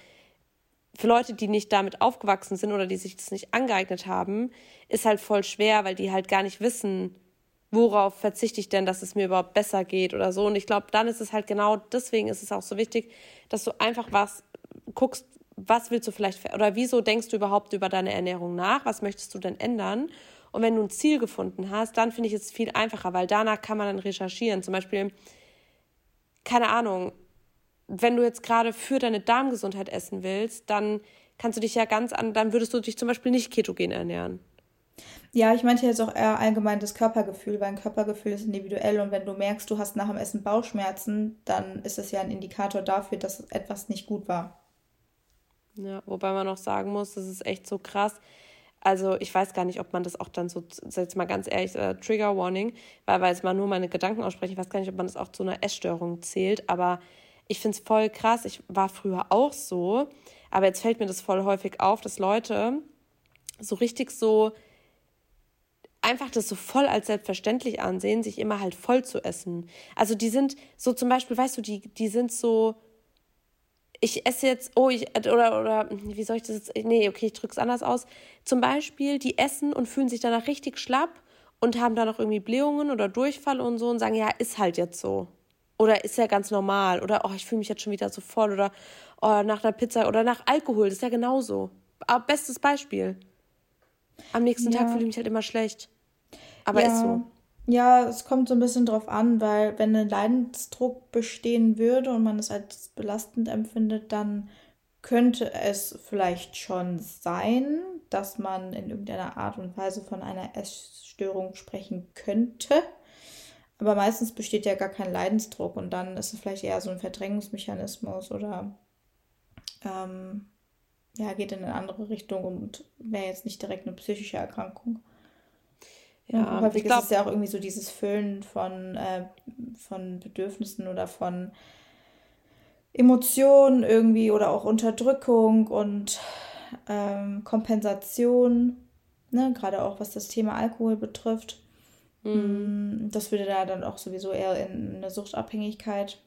B: für Leute, die nicht damit aufgewachsen sind oder die sich das nicht angeeignet haben, ist halt voll schwer, weil die halt gar nicht wissen, worauf verzichte ich denn, dass es mir überhaupt besser geht oder so. Und ich glaube, dann ist es halt genau deswegen ist es auch so wichtig, dass du einfach was guckst, was willst du vielleicht oder wieso denkst du überhaupt über deine Ernährung nach? Was möchtest du denn ändern? Und wenn du ein Ziel gefunden hast, dann finde ich es viel einfacher, weil danach kann man dann recherchieren. Zum Beispiel, keine Ahnung, wenn du jetzt gerade für deine Darmgesundheit essen willst, dann kannst du dich ja ganz an, dann würdest du dich zum Beispiel nicht ketogen ernähren.
A: Ja, ich meinte jetzt auch eher allgemein das Körpergefühl, weil ein Körpergefühl ist individuell und wenn du merkst, du hast nach dem Essen Bauchschmerzen, dann ist es ja ein Indikator dafür, dass etwas nicht gut war.
B: Ja, wobei man auch sagen muss, das ist echt so krass. Also ich weiß gar nicht, ob man das auch dann so, jetzt mal ganz ehrlich, äh, Trigger Warning, weil, weil jetzt mal nur meine Gedanken aussprechen, ich weiß gar nicht, ob man das auch zu einer Essstörung zählt, aber ich finde es voll krass. Ich war früher auch so, aber jetzt fällt mir das voll häufig auf, dass Leute so richtig so einfach das so voll als selbstverständlich ansehen, sich immer halt voll zu essen. Also die sind so zum Beispiel, weißt du, die, die sind so, ich esse jetzt, oh, ich, oder, oder, wie soll ich das jetzt, nee, okay, ich drück's anders aus. Zum Beispiel, die essen und fühlen sich danach richtig schlapp und haben dann noch irgendwie Blähungen oder Durchfall und so und sagen, ja, ist halt jetzt so. Oder ist ja ganz normal. Oder, oh, ich fühle mich jetzt schon wieder so voll. Oder, oh, nach einer Pizza oder nach Alkohol, das ist ja genauso. Aber bestes Beispiel. Am nächsten ja. Tag fühle ich mich halt immer schlecht. Aber
A: ja. ist so. Ja, es kommt so ein bisschen drauf an, weil wenn ein Leidensdruck bestehen würde und man es als belastend empfindet, dann könnte es vielleicht schon sein, dass man in irgendeiner Art und Weise von einer Essstörung sprechen könnte. Aber meistens besteht ja gar kein Leidensdruck und dann ist es vielleicht eher so ein Verdrängungsmechanismus oder ähm, ja, geht in eine andere Richtung und wäre jetzt nicht direkt eine psychische Erkrankung. Ja, häufig glaub, ist es ja auch irgendwie so dieses Füllen von, äh, von Bedürfnissen oder von Emotionen irgendwie oder auch Unterdrückung und ähm, Kompensation, ne? gerade auch was das Thema Alkohol betrifft. Mhm. Mm, das würde da dann auch sowieso eher in eine Suchtabhängigkeit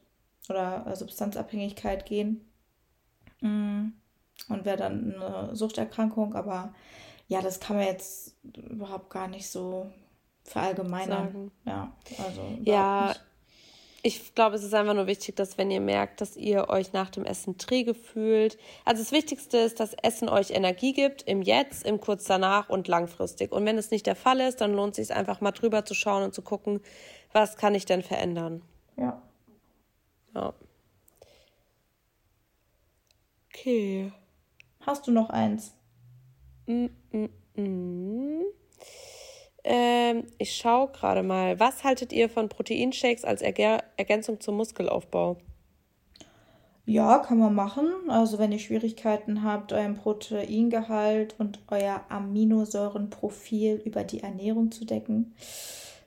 A: oder äh, Substanzabhängigkeit gehen. Mm, und wäre dann eine Suchterkrankung, aber ja, das kann man jetzt überhaupt gar nicht so verallgemeinern. Sagen. Ja, also
B: ja. Nicht. Ich glaube, es ist einfach nur wichtig, dass wenn ihr merkt, dass ihr euch nach dem Essen träge fühlt. Also das Wichtigste ist, dass Essen euch Energie gibt, im Jetzt, im Kurz danach und langfristig. Und wenn es nicht der Fall ist, dann lohnt es sich einfach mal drüber zu schauen und zu gucken, was kann ich denn verändern. Ja. Ja.
A: Okay. Hast du noch eins?
B: Mm, mm, mm. Ähm, ich schaue gerade mal. Was haltet ihr von Proteinshakes als Erg Ergänzung zum Muskelaufbau?
A: Ja, kann man machen. Also wenn ihr Schwierigkeiten habt, euren Proteingehalt und euer Aminosäurenprofil über die Ernährung zu decken,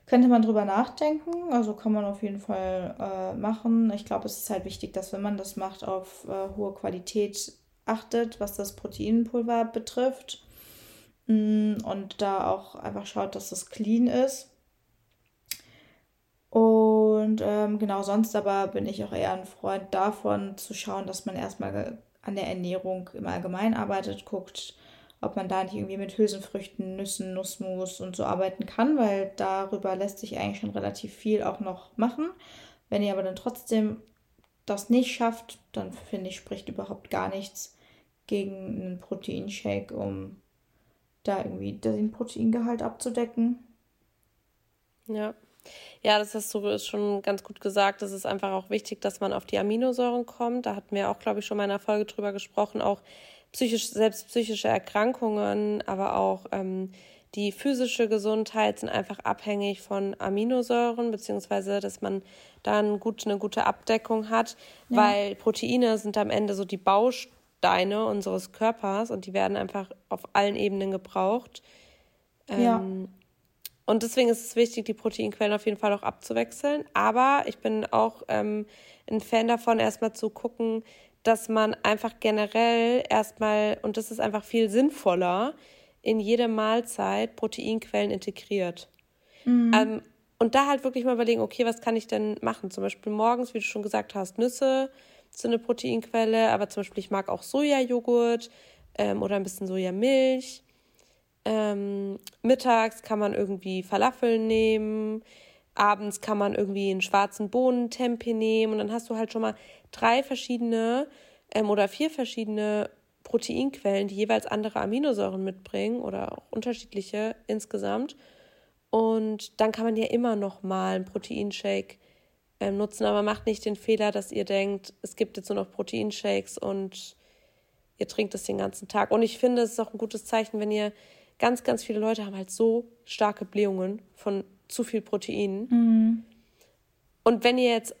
A: könnte man drüber nachdenken. Also kann man auf jeden Fall äh, machen. Ich glaube, es ist halt wichtig, dass wenn man das macht, auf äh, hohe Qualität achtet, was das Proteinpulver betrifft. Mm, und da auch einfach schaut, dass es clean ist. Und ähm, genau, sonst aber bin ich auch eher ein Freund davon zu schauen, dass man erstmal an der Ernährung im Allgemeinen arbeitet, guckt, ob man da nicht irgendwie mit Hülsenfrüchten, Nüssen, Nussmus und so arbeiten kann, weil darüber lässt sich eigentlich schon relativ viel auch noch machen. Wenn ihr aber dann trotzdem das nicht schafft, dann finde ich, spricht überhaupt gar nichts gegen einen Proteinshake, um da irgendwie den Proteingehalt abzudecken.
B: Ja. Ja, das hast du schon ganz gut gesagt. Es ist einfach auch wichtig, dass man auf die Aminosäuren kommt. Da hatten wir auch, glaube ich, schon mal in einer Folge drüber gesprochen. Auch psychisch, selbst psychische Erkrankungen, aber auch ähm, die physische Gesundheit sind einfach abhängig von Aminosäuren, beziehungsweise dass man dann gut, eine gute Abdeckung hat, ja. weil Proteine sind am Ende so die Bausteine Bausteine unseres Körpers und die werden einfach auf allen Ebenen gebraucht. Ähm, ja. Und deswegen ist es wichtig, die Proteinquellen auf jeden Fall auch abzuwechseln. Aber ich bin auch ähm, ein Fan davon, erstmal zu gucken, dass man einfach generell erstmal, und das ist einfach viel sinnvoller, in jede Mahlzeit Proteinquellen integriert. Mhm. Ähm, und da halt wirklich mal überlegen, okay, was kann ich denn machen? Zum Beispiel morgens, wie du schon gesagt hast, Nüsse, so eine Proteinquelle, aber zum Beispiel ich mag auch Sojajoghurt ähm, oder ein bisschen Sojamilch. Ähm, mittags kann man irgendwie Falafeln nehmen. Abends kann man irgendwie einen schwarzen Bohnentempeh nehmen. Und dann hast du halt schon mal drei verschiedene ähm, oder vier verschiedene Proteinquellen, die jeweils andere Aminosäuren mitbringen oder auch unterschiedliche insgesamt. Und dann kann man ja immer noch mal einen Proteinshake ähm, nutzen, aber macht nicht den Fehler, dass ihr denkt, es gibt jetzt nur noch Proteinshakes und ihr trinkt es den ganzen Tag. Und ich finde, es ist auch ein gutes Zeichen, wenn ihr ganz, ganz viele Leute haben halt so starke Blähungen von zu viel Protein. Mhm. Und wenn ihr jetzt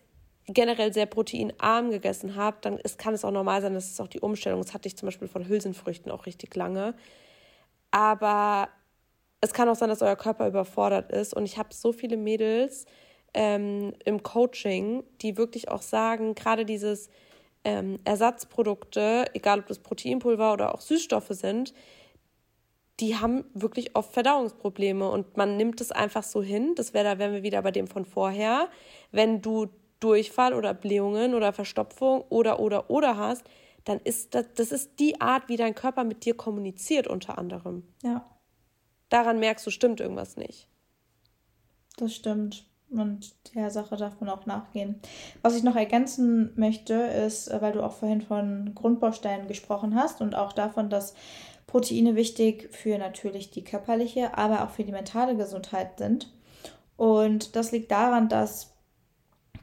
B: generell sehr proteinarm gegessen habt, dann ist, kann es auch normal sein, dass es auch die Umstellung. Das hatte ich zum Beispiel von Hülsenfrüchten auch richtig lange. Aber es kann auch sein, dass euer Körper überfordert ist. Und ich habe so viele Mädels ähm, im Coaching, die wirklich auch sagen, gerade dieses ähm, Ersatzprodukte, egal ob das Proteinpulver oder auch Süßstoffe sind, die haben wirklich oft Verdauungsprobleme und man nimmt es einfach so hin. Das wäre, da wären wir wieder bei dem von vorher. Wenn du Durchfall oder Blähungen oder Verstopfung oder oder oder hast, dann ist das, das ist die Art, wie dein Körper mit dir kommuniziert unter anderem. Ja. Daran merkst du, stimmt irgendwas nicht.
A: Das stimmt. Und der Sache darf man auch nachgehen. Was ich noch ergänzen möchte, ist, weil du auch vorhin von Grundbausteinen gesprochen hast und auch davon, dass Proteine wichtig für natürlich die körperliche, aber auch für die mentale Gesundheit sind. Und das liegt daran, dass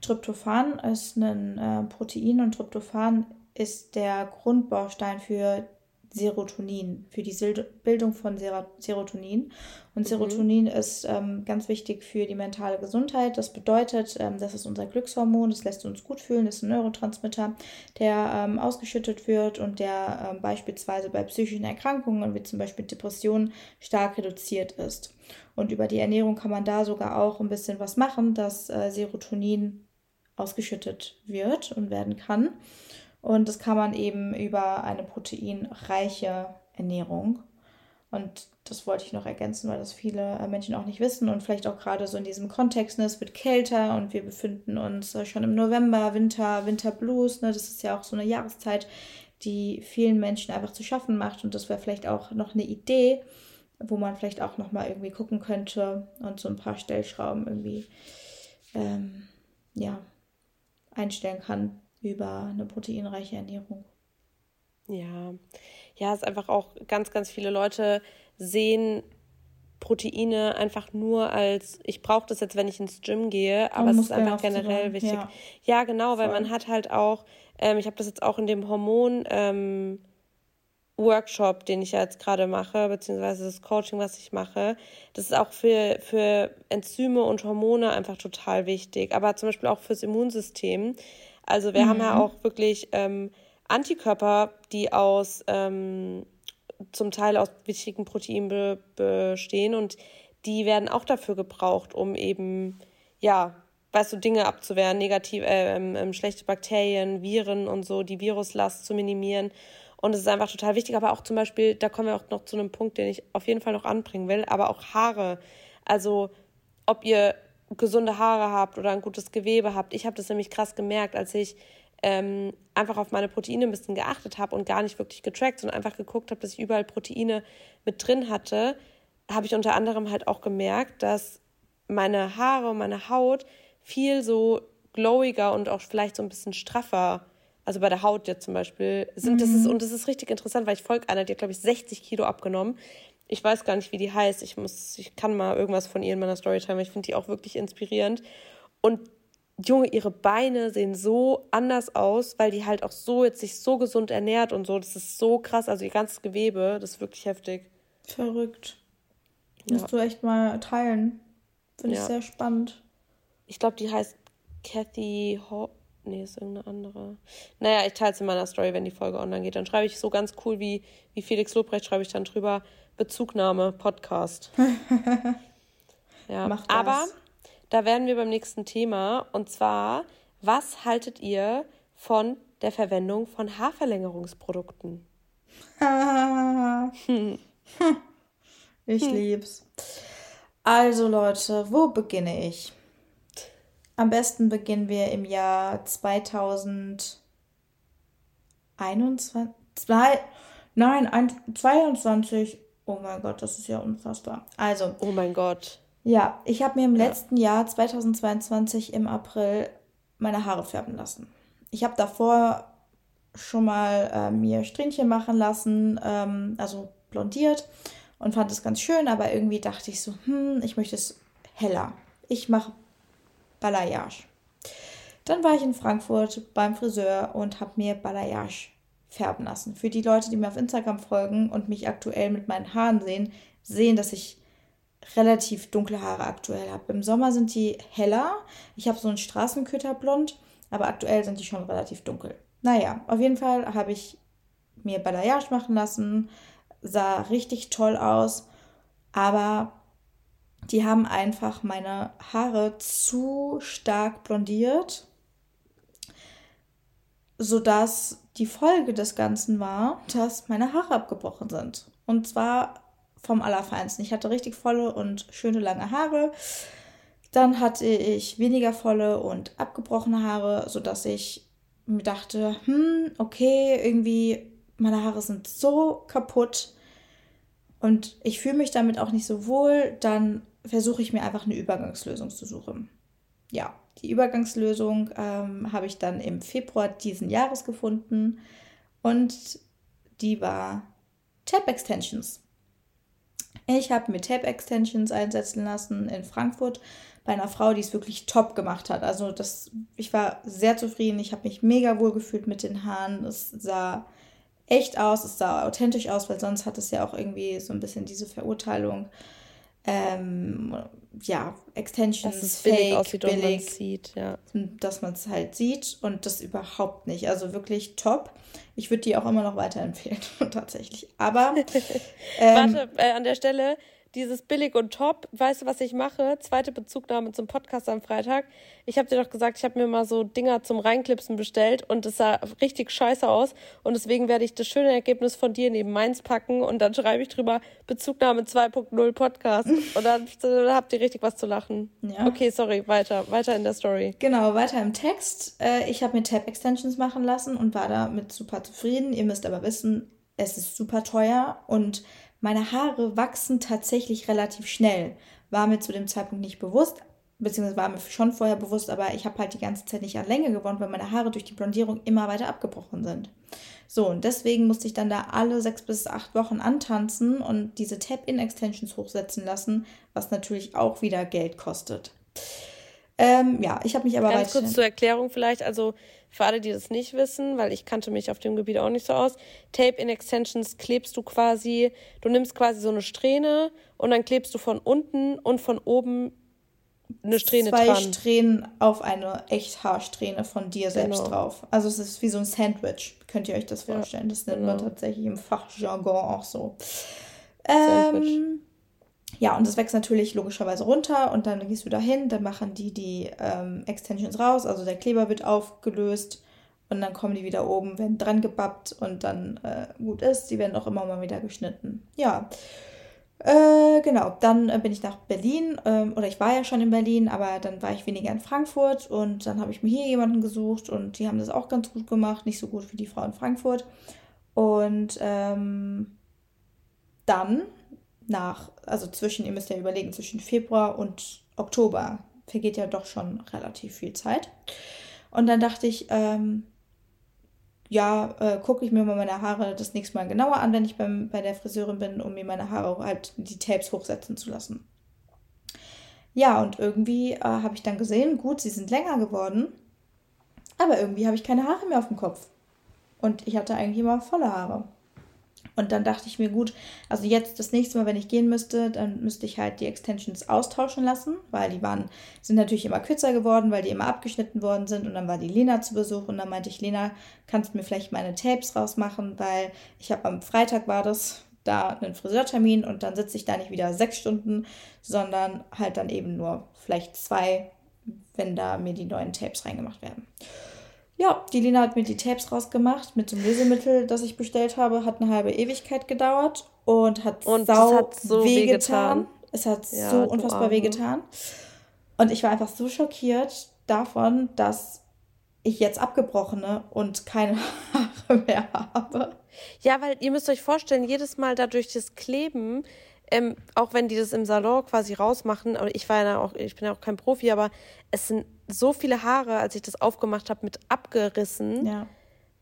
A: Tryptophan ist ein äh, Protein und Tryptophan ist der Grundbaustein für Serotonin, für die Bildung von Serotonin. Und mhm. Serotonin ist ähm, ganz wichtig für die mentale Gesundheit. Das bedeutet, ähm, das ist unser Glückshormon, das lässt uns gut fühlen, das ist ein Neurotransmitter, der ähm, ausgeschüttet wird und der ähm, beispielsweise bei psychischen Erkrankungen, wie zum Beispiel Depressionen, stark reduziert ist. Und über die Ernährung kann man da sogar auch ein bisschen was machen, dass äh, Serotonin ausgeschüttet wird und werden kann. Und das kann man eben über eine proteinreiche Ernährung. Und das wollte ich noch ergänzen, weil das viele äh, Menschen auch nicht wissen und vielleicht auch gerade so in diesem Kontext, ne, es wird kälter und wir befinden uns äh, schon im November, Winter, Winterblues, ne, das ist ja auch so eine Jahreszeit, die vielen Menschen einfach zu schaffen macht und das wäre vielleicht auch noch eine Idee, wo man vielleicht auch noch mal irgendwie gucken könnte und so ein paar Stellschrauben irgendwie ähm, ja einstellen kann, über eine proteinreiche Ernährung.
B: Ja, ja, es ist einfach auch ganz, ganz viele Leute sehen Proteine einfach nur als, ich brauche das jetzt, wenn ich ins Gym gehe, aber es ist einfach generell wichtig. Ja, ja genau, weil Voll. man hat halt auch, ähm, ich habe das jetzt auch in dem Hormon ähm, Workshop, den ich ja jetzt gerade mache, beziehungsweise das Coaching, was ich mache, das ist auch für, für Enzyme und Hormone einfach total wichtig, aber zum Beispiel auch fürs Immunsystem. Also wir mhm. haben ja mhm. auch wirklich ähm, Antikörper, die aus ähm, zum Teil aus wichtigen Proteinen be bestehen und die werden auch dafür gebraucht, um eben, ja, weißt du, Dinge abzuwehren, negativ, äh, äh, schlechte Bakterien, Viren und so, die Viruslast zu minimieren. Und es ist einfach total wichtig, aber auch zum Beispiel, da kommen wir auch noch zu einem Punkt, den ich auf jeden Fall noch anbringen will, aber auch Haare. Also, ob ihr gesunde Haare habt oder ein gutes Gewebe habt. Ich habe das nämlich krass gemerkt, als ich ähm, einfach auf meine Proteine ein bisschen geachtet habe und gar nicht wirklich getrackt, sondern einfach geguckt habe, dass ich überall Proteine mit drin hatte, habe ich unter anderem halt auch gemerkt, dass meine Haare und meine Haut viel so glowiger und auch vielleicht so ein bisschen straffer, also bei der Haut jetzt zum Beispiel, sind. Mhm. Das ist, und das ist richtig interessant, weil ich folge einer, die hat, glaube ich, 60 Kilo abgenommen ich weiß gar nicht, wie die heißt. Ich muss, ich kann mal irgendwas von ihr in meiner Storytime. Ich finde die auch wirklich inspirierend. Und Junge, ihre Beine sehen so anders aus, weil die halt auch so jetzt sich so gesund ernährt und so. Das ist so krass. Also ihr ganzes Gewebe, das ist wirklich heftig.
A: Verrückt. Ja. Musst du echt mal teilen. Finde ja. ich sehr spannend.
B: Ich glaube, die heißt Kathy Ho Nee, ist irgendeine andere. Naja, ich teile es in meiner Story, wenn die Folge online geht. Dann schreibe ich so ganz cool wie, wie Felix Lobrecht, schreibe ich dann drüber Bezugnahme Podcast. ja, Mach das. aber da werden wir beim nächsten Thema. Und zwar, was haltet ihr von der Verwendung von Haarverlängerungsprodukten?
A: ich lieb's. Also Leute, wo beginne ich? Am besten beginnen wir im Jahr 2000. 21, zwei, nein, ein, 22. Oh mein Gott, das ist ja unfassbar. Also.
B: Oh mein Gott.
A: Ja, ich habe mir im ja. letzten Jahr 2022 im April meine Haare färben lassen. Ich habe davor schon mal äh, mir Strähnchen machen lassen, ähm, also blondiert und fand es ganz schön, aber irgendwie dachte ich so, hm, ich möchte es heller. Ich mache Balayage. Dann war ich in Frankfurt beim Friseur und habe mir Balayage färben lassen. Für die Leute, die mir auf Instagram folgen und mich aktuell mit meinen Haaren sehen, sehen, dass ich relativ dunkle Haare aktuell habe. Im Sommer sind die heller. Ich habe so ein Straßenköterblond, aber aktuell sind die schon relativ dunkel. Naja, auf jeden Fall habe ich mir Balayage machen lassen, sah richtig toll aus, aber die haben einfach meine Haare zu stark blondiert, sodass die Folge des Ganzen war, dass meine Haare abgebrochen sind. Und zwar vom Allerfeinsten. Ich hatte richtig volle und schöne lange Haare. Dann hatte ich weniger volle und abgebrochene Haare, sodass ich mir dachte, hm, okay, irgendwie meine Haare sind so kaputt und ich fühle mich damit auch nicht so wohl, dann versuche ich mir einfach eine Übergangslösung zu suchen. Ja, die Übergangslösung ähm, habe ich dann im Februar diesen Jahres gefunden und die war Tab Extensions. Ich habe mir Tab Extensions einsetzen lassen in Frankfurt bei einer Frau, die es wirklich top gemacht hat. Also das, ich war sehr zufrieden. Ich habe mich mega wohl gefühlt mit den Haaren. Es sah echt aus, es sah authentisch aus, weil sonst hat es ja auch irgendwie so ein bisschen diese Verurteilung. Ähm, ja, Extensions, dass es billig fake, aussieht billig, und man sieht, ja. dass man es halt sieht und das überhaupt nicht. Also wirklich top. Ich würde die auch immer noch weiterempfehlen, tatsächlich. Aber
B: ähm, warte, äh, an der Stelle, dieses billig und top. Weißt du, was ich mache? Zweite Bezugnahme zum Podcast am Freitag. Ich habe dir doch gesagt, ich habe mir mal so Dinger zum Reinklipsen bestellt und es sah richtig scheiße aus. Und deswegen werde ich das schöne Ergebnis von dir neben meins packen und dann schreibe ich drüber Bezugnahme 2.0 Podcast. Und dann, dann, habt ihr richtig was zu lachen. Ja. Okay, sorry, weiter. Weiter in der Story.
A: Genau, weiter im Text. Äh, ich habe mir Tab-Extensions machen lassen und war damit super zufrieden. Ihr müsst aber wissen, es ist super teuer und meine Haare wachsen tatsächlich relativ schnell. War mir zu dem Zeitpunkt nicht bewusst, beziehungsweise war mir schon vorher bewusst, aber ich habe halt die ganze Zeit nicht an Länge gewonnen, weil meine Haare durch die Blondierung immer weiter abgebrochen sind. So, und deswegen musste ich dann da alle sechs bis acht Wochen antanzen und diese Tap-In-Extensions hochsetzen lassen, was natürlich auch wieder Geld kostet. Ähm, ja, ich habe mich aber
B: Ganz kurz zur Erklärung vielleicht, also für alle, die das nicht wissen, weil ich kannte mich auf dem Gebiet auch nicht so aus, Tape-in-Extensions klebst du quasi, du nimmst quasi so eine Strähne und dann klebst du von unten und von oben eine Strähne
A: zwei dran. Strähnen auf eine Echthaarsträhne von dir selbst genau. drauf. Also es ist wie so ein Sandwich, könnt ihr euch das vorstellen. Ja, das nennt genau. man tatsächlich im Fachjargon auch so. Ähm, ja, und das wächst natürlich logischerweise runter und dann gehst du dahin, dann machen die die ähm, Extensions raus, also der Kleber wird aufgelöst und dann kommen die wieder oben, werden dran gebappt und dann äh, gut ist. Die werden auch immer mal wieder geschnitten. Ja, äh, genau. Dann äh, bin ich nach Berlin ähm, oder ich war ja schon in Berlin, aber dann war ich weniger in Frankfurt und dann habe ich mir hier jemanden gesucht und die haben das auch ganz gut gemacht, nicht so gut wie die Frau in Frankfurt. Und ähm, dann nach, also zwischen, ihr müsst ja überlegen, zwischen Februar und Oktober vergeht ja doch schon relativ viel Zeit. Und dann dachte ich, ähm, ja, äh, gucke ich mir mal meine Haare das nächste Mal genauer an, wenn ich beim, bei der Friseurin bin, um mir meine Haare halt die Tapes hochsetzen zu lassen. Ja, und irgendwie äh, habe ich dann gesehen, gut, sie sind länger geworden, aber irgendwie habe ich keine Haare mehr auf dem Kopf. Und ich hatte eigentlich immer volle Haare. Und dann dachte ich mir, gut, also jetzt das nächste Mal, wenn ich gehen müsste, dann müsste ich halt die Extensions austauschen lassen, weil die waren, sind natürlich immer kürzer geworden, weil die immer abgeschnitten worden sind. Und dann war die Lena zu Besuch und dann meinte ich, Lena, kannst du mir vielleicht meine Tapes rausmachen, weil ich habe am Freitag war das da einen Friseurtermin und dann sitze ich da nicht wieder sechs Stunden, sondern halt dann eben nur vielleicht zwei, wenn da mir die neuen Tapes reingemacht werden. Ja, die Lina hat mir die Tapes rausgemacht mit so einem Lösemittel, das ich bestellt habe. Hat eine halbe Ewigkeit gedauert und hat und sau hat so wehgetan. Weh es hat ja, so unfassbar wehgetan. Und ich war einfach so schockiert davon, dass ich jetzt abgebrochene und keine Haare mehr habe.
B: Ja, weil ihr müsst euch vorstellen, jedes Mal dadurch das Kleben, ähm, auch wenn die das im Salon quasi rausmachen, aber ich war ja auch, ich bin ja auch kein Profi, aber es sind so viele Haare, als ich das aufgemacht habe, mit abgerissen. Ja.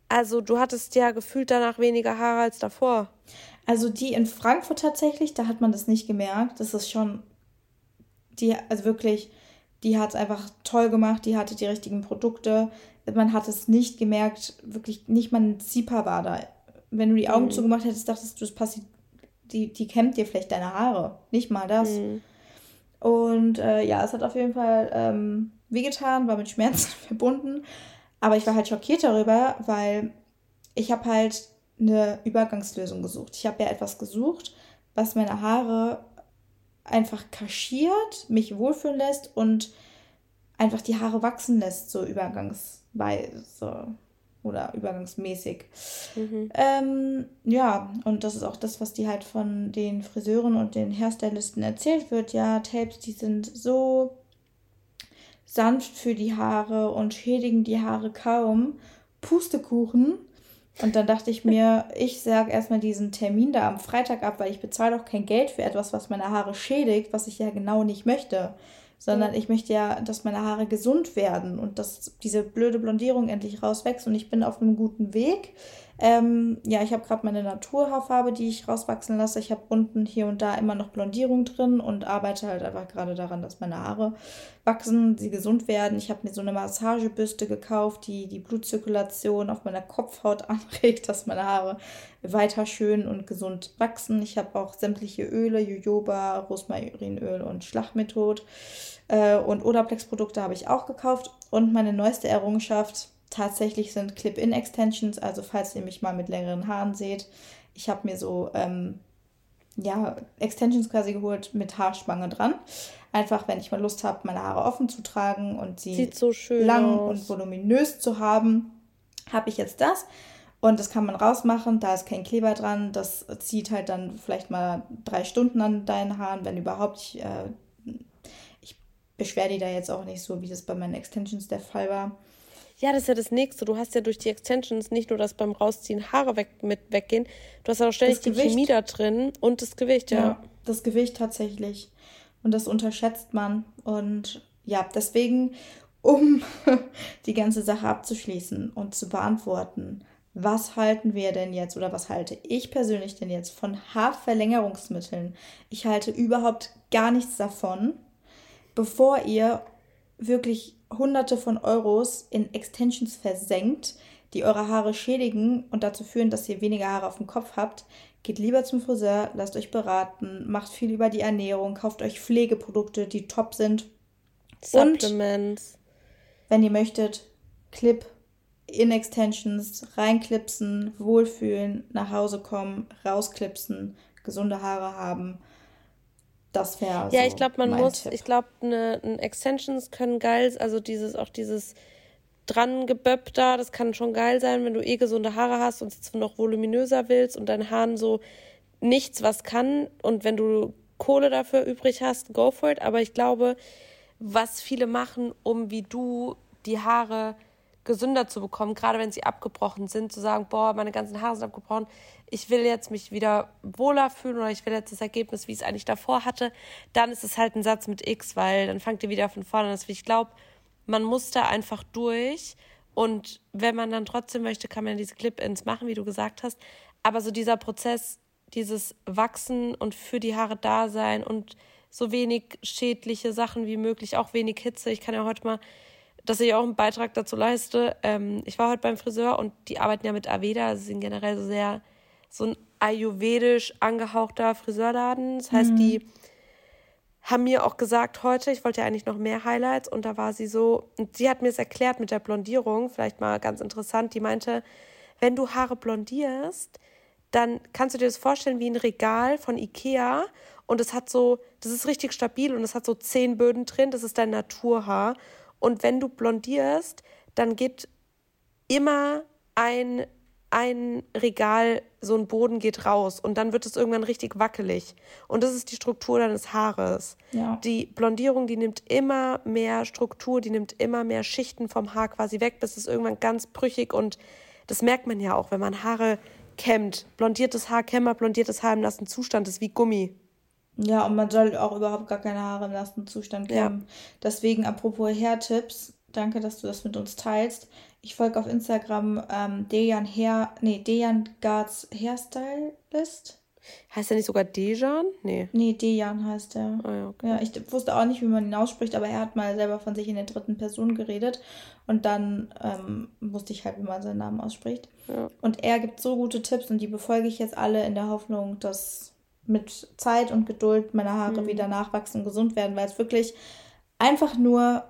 B: Also du hattest ja gefühlt danach weniger Haare als davor.
A: Also die in Frankfurt tatsächlich, da hat man das nicht gemerkt. Das ist schon, die, also wirklich, die hat es einfach toll gemacht, die hatte die richtigen Produkte. Man hat es nicht gemerkt, wirklich nicht mal ein Zieper war da. Wenn du die Augen mhm. zugemacht hättest, dachtest du, das passiert, die, die kämmt dir vielleicht deine Haare. Nicht mal das. Mhm. Und äh, ja, es hat auf jeden Fall ähm, wehgetan, war mit Schmerzen verbunden. Aber ich war halt schockiert darüber, weil ich habe halt eine Übergangslösung gesucht. Ich habe ja etwas gesucht, was meine Haare einfach kaschiert, mich wohlfühlen lässt und einfach die Haare wachsen lässt, so übergangsweise oder übergangsmäßig. Mhm. Ähm, ja, und das ist auch das, was die halt von den Friseuren und den Hairstylisten erzählt wird. Ja, Tapes, die sind so sanft für die Haare und schädigen die Haare kaum. Pustekuchen. Und dann dachte ich mir, ich sage erstmal diesen Termin da am Freitag ab, weil ich bezahle auch kein Geld für etwas, was meine Haare schädigt, was ich ja genau nicht möchte. Sondern ich möchte ja, dass meine Haare gesund werden und dass diese blöde Blondierung endlich rauswächst. Und ich bin auf einem guten Weg. Ähm, ja, ich habe gerade meine Naturhaarfarbe, die ich rauswachsen lasse. Ich habe unten hier und da immer noch Blondierung drin und arbeite halt einfach gerade daran, dass meine Haare wachsen, sie gesund werden. Ich habe mir so eine Massagebüste gekauft, die die Blutzirkulation auf meiner Kopfhaut anregt, dass meine Haare weiter schön und gesund wachsen. Ich habe auch sämtliche Öle, Jojoba, Rosmarinöl und Schlachmethod. Äh, und Odaplex-Produkte habe ich auch gekauft. Und meine neueste Errungenschaft, tatsächlich sind Clip-In-Extensions, also falls ihr mich mal mit längeren Haaren seht, ich habe mir so ähm, ja, Extensions quasi geholt mit Haarspange dran. Einfach, wenn ich mal Lust habe, meine Haare offen zu tragen und sie so lang aus. und voluminös zu haben, habe ich jetzt das. Und das kann man rausmachen, da ist kein Kleber dran. Das zieht halt dann vielleicht mal drei Stunden an deinen Haaren, wenn überhaupt. Ich, äh, ich beschwere die da jetzt auch nicht so, wie das bei meinen Extensions der Fall war.
B: Ja, das ist ja das Nächste. Du hast ja durch die Extensions nicht nur das beim Rausziehen Haare weg, mit weggehen, du hast ja auch ständig die Chemie da drin und das Gewicht, ja. ja.
A: Das Gewicht tatsächlich. Und das unterschätzt man. Und ja, deswegen, um die ganze Sache abzuschließen und zu beantworten, was halten wir denn jetzt oder was halte ich persönlich denn jetzt von Haarverlängerungsmitteln? Ich halte überhaupt gar nichts davon, bevor ihr wirklich Hunderte von Euros in Extensions versenkt, die eure Haare schädigen und dazu führen, dass ihr weniger Haare auf dem Kopf habt, geht lieber zum Friseur, lasst euch beraten, macht viel über die Ernährung, kauft euch Pflegeprodukte, die top sind. Supplements. Und, wenn ihr möchtet, Clip in Extensions, reinklipsen, wohlfühlen, nach Hause kommen, rausklipsen, gesunde Haare haben das wäre
B: Ja, so ich glaube, man muss, Tipp. ich glaube, ne, ne, Extensions können geil, also dieses, auch dieses dran geböppt da, das kann schon geil sein, wenn du eh gesunde Haare hast und es noch voluminöser willst und deine Haaren so nichts was kann und wenn du Kohle dafür übrig hast, go for it. Aber ich glaube, was viele machen, um wie du die Haare gesünder zu bekommen, gerade wenn sie abgebrochen sind, zu sagen, boah, meine ganzen Haare sind abgebrochen, ich will jetzt mich wieder wohler fühlen oder ich will jetzt das Ergebnis, wie ich es eigentlich davor hatte, dann ist es halt ein Satz mit X, weil dann fangt ihr wieder von vorne an. Ich glaube, man muss da einfach durch und wenn man dann trotzdem möchte, kann man diese Clip-Ins machen, wie du gesagt hast. Aber so dieser Prozess, dieses Wachsen und für die Haare da sein und so wenig schädliche Sachen wie möglich, auch wenig Hitze. Ich kann ja heute mal dass ich auch einen Beitrag dazu leiste. Ähm, ich war heute beim Friseur und die arbeiten ja mit Aveda, also sind generell so sehr so ein ayurvedisch angehauchter Friseurladen. Das heißt, mhm. die haben mir auch gesagt heute, ich wollte ja eigentlich noch mehr Highlights und da war sie so, und sie hat mir es erklärt mit der Blondierung, vielleicht mal ganz interessant, die meinte, wenn du Haare blondierst, dann kannst du dir das vorstellen wie ein Regal von Ikea und es hat so, das ist richtig stabil und es hat so zehn Böden drin, das ist dein Naturhaar und wenn du blondierst, dann geht immer ein, ein Regal, so ein Boden geht raus und dann wird es irgendwann richtig wackelig. Und das ist die Struktur deines Haares. Ja. Die Blondierung, die nimmt immer mehr Struktur, die nimmt immer mehr Schichten vom Haar quasi weg, bis es irgendwann ganz brüchig und das merkt man ja auch, wenn man Haare kämmt. Blondiertes Haar, Kämmer, blondiertes Haar im nassen Zustand ist wie Gummi.
A: Ja, und man soll auch überhaupt gar keine Haare im nassen Zustand. Ja. Deswegen, apropos Hairtipps, danke, dass du das mit uns teilst. Ich folge auf Instagram ähm, Dejan Hair, nee, Dejan Gards Hairstylist.
B: Heißt er nicht sogar Dejan? Nee.
A: Nee, Dejan heißt er. Oh ja, okay. ja, ich wusste auch nicht, wie man ihn ausspricht, aber er hat mal selber von sich in der dritten Person geredet. Und dann ähm, wusste ich halt, wie man seinen Namen ausspricht. Ja. Und er gibt so gute Tipps und die befolge ich jetzt alle in der Hoffnung, dass mit Zeit und Geduld meine Haare mhm. wieder nachwachsen und gesund werden, weil es wirklich einfach nur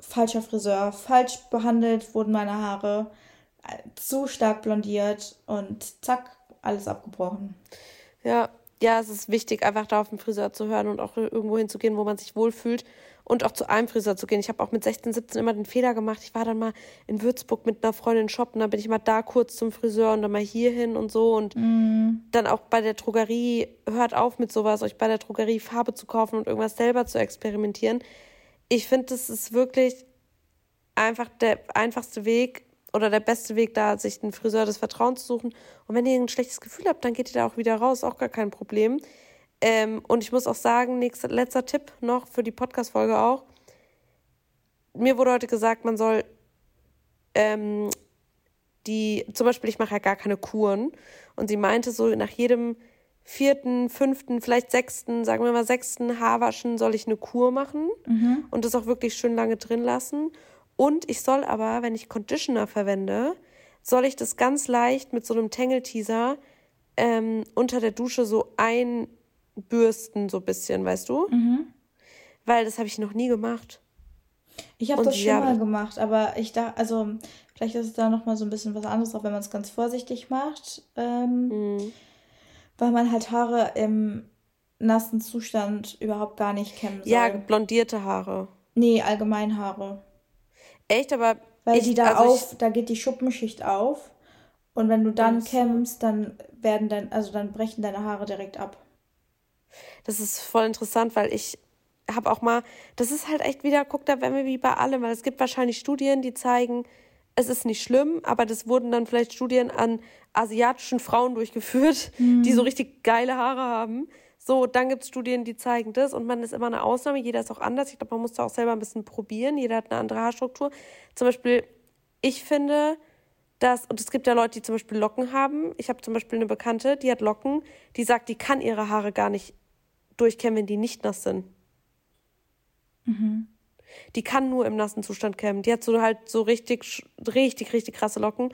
A: falscher Friseur, falsch behandelt wurden meine Haare, äh, zu stark blondiert und zack, alles abgebrochen.
B: Ja, ja, es ist wichtig, einfach da auf den Friseur zu hören und auch irgendwo hinzugehen, wo man sich wohlfühlt und auch zu einem Friseur zu gehen. Ich habe auch mit 16, 17 immer den Fehler gemacht. Ich war dann mal in Würzburg mit einer Freundin shoppen, dann bin ich mal da kurz zum Friseur und dann mal hier hin und so und mm. dann auch bei der Drogerie, hört auf mit sowas, euch bei der Drogerie Farbe zu kaufen und irgendwas selber zu experimentieren. Ich finde, das ist wirklich einfach der einfachste Weg, oder der beste Weg, da sich einen Friseur des Vertrauens zu suchen. Und wenn ihr ein schlechtes Gefühl habt, dann geht ihr da auch wieder raus, auch gar kein Problem. Ähm, und ich muss auch sagen, nächster, letzter Tipp noch für die Podcast-Folge auch. Mir wurde heute gesagt, man soll ähm, die, zum Beispiel, ich mache ja gar keine Kuren. Und sie meinte so, nach jedem vierten, fünften, vielleicht sechsten, sagen wir mal sechsten Haarwaschen soll ich eine Kur machen mhm. und das auch wirklich schön lange drin lassen. Und ich soll aber, wenn ich Conditioner verwende, soll ich das ganz leicht mit so einem Tangle-Teaser ähm, unter der Dusche so einbürsten, so ein bisschen, weißt du? Mhm. Weil das habe ich noch nie gemacht.
A: Ich habe das schon ja, mal gemacht, aber ich dachte, also vielleicht ist es da nochmal so ein bisschen was anderes, auch wenn man es ganz vorsichtig macht. Ähm, mhm. Weil man halt Haare im nassen Zustand überhaupt gar nicht kämmen soll.
B: Ja, blondierte Haare.
A: Nee, allgemein Haare.
B: Echt, aber.
A: Weil ich, die da also auf, ich, da geht die Schuppenschicht auf. Und wenn du dann kämmst, dann werden dann, also dann brechen deine Haare direkt ab.
B: Das ist voll interessant, weil ich habe auch mal, das ist halt echt wieder, guck da, wenn wir wie bei allem, weil es gibt wahrscheinlich Studien, die zeigen, es ist nicht schlimm, aber das wurden dann vielleicht Studien an asiatischen Frauen durchgeführt, mhm. die so richtig geile Haare haben. So, dann gibt es Studien, die zeigen das und man ist immer eine Ausnahme, jeder ist auch anders. Ich glaube, man muss da auch selber ein bisschen probieren, jeder hat eine andere Haarstruktur. Zum Beispiel, ich finde, dass, und es gibt ja Leute, die zum Beispiel Locken haben. Ich habe zum Beispiel eine Bekannte, die hat Locken, die sagt, die kann ihre Haare gar nicht durchkämmen, wenn die nicht nass sind. Mhm. Die kann nur im nassen Zustand kämmen. Die hat so halt so richtig, richtig, richtig krasse Locken.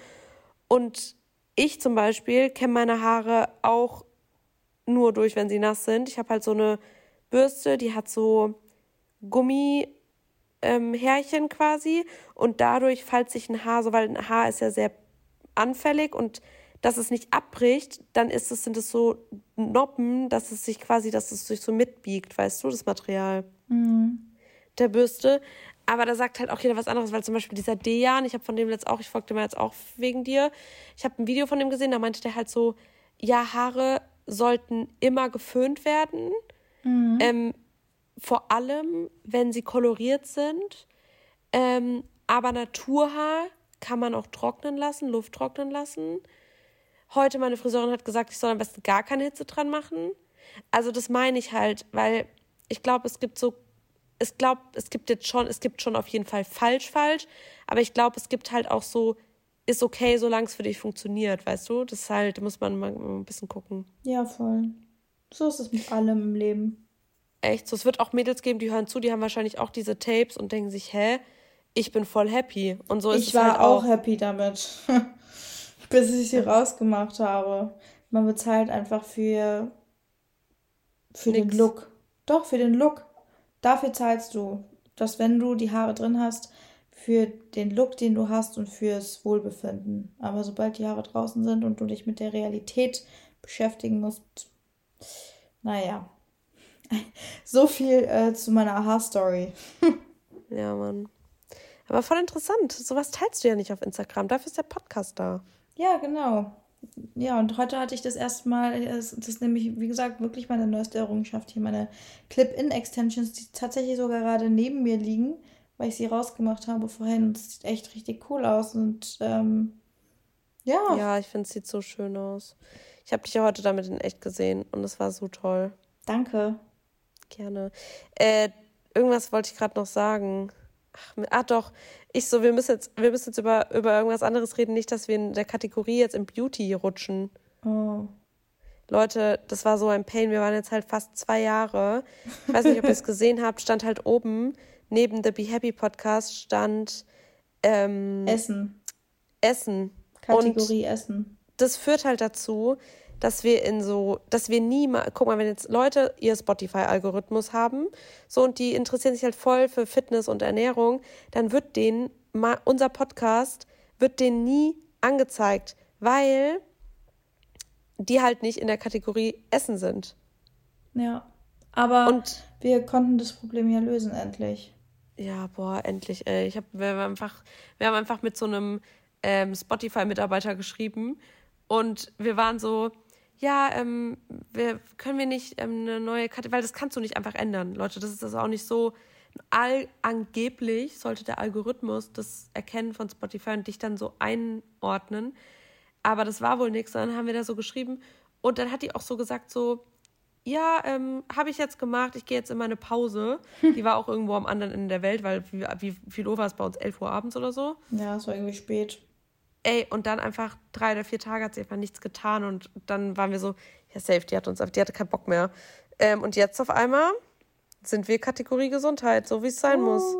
B: Und ich zum Beispiel kämme meine Haare auch nur durch, wenn sie nass sind. Ich habe halt so eine Bürste, die hat so Gummihärchen ähm, quasi und dadurch, falls sich ein Haar, so weil ein Haar ist ja sehr anfällig und dass es nicht abbricht, dann ist es, sind es so Noppen, dass es sich quasi, dass es sich so mitbiegt, weißt du, das Material mhm. der Bürste. Aber da sagt halt auch jeder was anderes, weil zum Beispiel dieser Dejan, ich habe von dem jetzt auch, ich folgte mir jetzt auch wegen dir, ich habe ein Video von dem gesehen, da meinte der halt so, ja, Haare sollten immer geföhnt werden. Mhm. Ähm, vor allem, wenn sie koloriert sind. Ähm, aber Naturhaar kann man auch trocknen lassen, Luft trocknen lassen. Heute meine Friseurin hat gesagt, ich soll am besten gar keine Hitze dran machen. Also das meine ich halt, weil ich glaube, es gibt so, ich glaube, es gibt jetzt schon, es gibt schon auf jeden Fall falsch, falsch, aber ich glaube, es gibt halt auch so ist okay, solange es für dich funktioniert, weißt du? Das ist halt, muss man mal ein bisschen gucken.
A: Ja, voll. So ist es mit allem im Leben.
B: Echt so. Es wird auch Mädels geben, die hören zu, die haben wahrscheinlich auch diese Tapes und denken sich, hä, ich bin voll happy. Und so ist
A: ich es war halt auch. auch happy damit. Bis ich sie rausgemacht habe. Man bezahlt einfach für, für den Look. Doch, für den Look. Dafür zahlst du. Dass wenn du die Haare drin hast, für den Look, den du hast und fürs Wohlbefinden. Aber sobald die Haare draußen sind und du dich mit der Realität beschäftigen musst, naja. So viel äh, zu meiner Haarstory.
B: ja, Mann. Aber voll interessant. Sowas teilst du ja nicht auf Instagram. Dafür ist der Podcast da.
A: Ja, genau. Ja, und heute hatte ich das erste Mal, das, das ist nämlich, wie gesagt, wirklich meine neueste Errungenschaft hier, meine Clip-In-Extensions, die tatsächlich sogar gerade neben mir liegen weil ich sie rausgemacht habe vorhin. Und es sieht echt richtig cool aus. Und ähm,
B: Ja. Ja, ich finde, es sieht so schön aus. Ich habe dich ja heute damit in echt gesehen und es war so toll.
A: Danke.
B: Gerne. Äh, irgendwas wollte ich gerade noch sagen. Ach, ah, doch. Ich so, wir müssen jetzt, wir müssen jetzt über, über irgendwas anderes reden, nicht, dass wir in der Kategorie jetzt im Beauty rutschen. Oh. Leute, das war so ein Pain. Wir waren jetzt halt fast zwei Jahre. Ich weiß nicht, ob ihr es gesehen habt, stand halt oben neben der Be Happy Podcast stand ähm,
A: Essen.
B: Essen.
A: Kategorie Und Essen.
B: Das führt halt dazu, dass wir in so, dass wir nie mal, guck mal, wenn jetzt Leute ihr Spotify-Algorithmus haben, so und die interessieren sich halt voll für Fitness und Ernährung, dann wird denen mal, unser Podcast wird denen nie angezeigt, weil die halt nicht in der Kategorie Essen sind.
A: Ja. Aber und, wir konnten das Problem ja lösen, endlich.
B: Ja, boah, endlich, ey. Ich hab, wir, haben einfach, wir haben einfach mit so einem ähm, Spotify-Mitarbeiter geschrieben und wir waren so, ja, ähm, wir, können wir nicht ähm, eine neue Kategorie, weil das kannst du nicht einfach ändern, Leute. Das ist das auch nicht so. All, angeblich sollte der Algorithmus das erkennen von Spotify und dich dann so einordnen. Aber das war wohl nichts. Dann haben wir da so geschrieben. Und dann hat die auch so gesagt, so, ja, ähm, habe ich jetzt gemacht, ich gehe jetzt in meine Pause. Die war auch irgendwo am anderen Ende der Welt, weil wie, wie viel Uhr war es bei uns? 11 Uhr abends oder so?
A: Ja, es war irgendwie spät.
B: Ey, und dann einfach drei oder vier Tage hat sie einfach nichts getan und dann waren wir so, ja, safe, die hat uns, die hatte keinen Bock mehr. Ähm, und jetzt auf einmal sind wir Kategorie Gesundheit, so wie es sein uh. muss.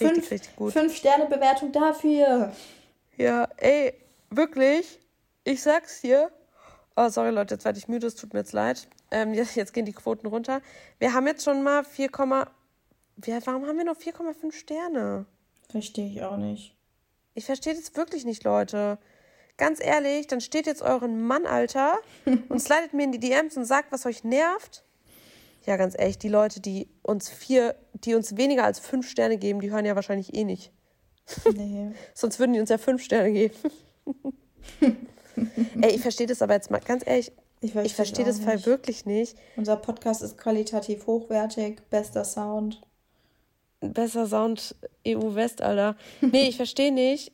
A: Richtig, fünf, richtig gut. Fünf Sterne Bewertung dafür.
B: Ja, ey, wirklich, ich sag's dir. Oh, sorry Leute, jetzt werde ich müde, es tut mir jetzt leid. Ähm, jetzt, jetzt gehen die Quoten runter. Wir haben jetzt schon mal 4, warum haben wir nur 4,5 Sterne?
A: Verstehe ich auch nicht.
B: Ich verstehe das wirklich nicht, Leute. Ganz ehrlich, dann steht jetzt euren Mann, Alter, und slidet mir in die DMs und sagt, was euch nervt. Ja, ganz ehrlich, die Leute, die uns vier, die uns weniger als fünf Sterne geben, die hören ja wahrscheinlich eh nicht. Nee. Sonst würden die uns ja fünf Sterne geben. Ey, ich verstehe das aber jetzt mal ganz ehrlich. Ich, ich verstehe das Fall wirklich nicht.
A: Unser Podcast ist qualitativ hochwertig, bester Sound
B: besser Sound EU West, Alter. Nee, ich verstehe nicht.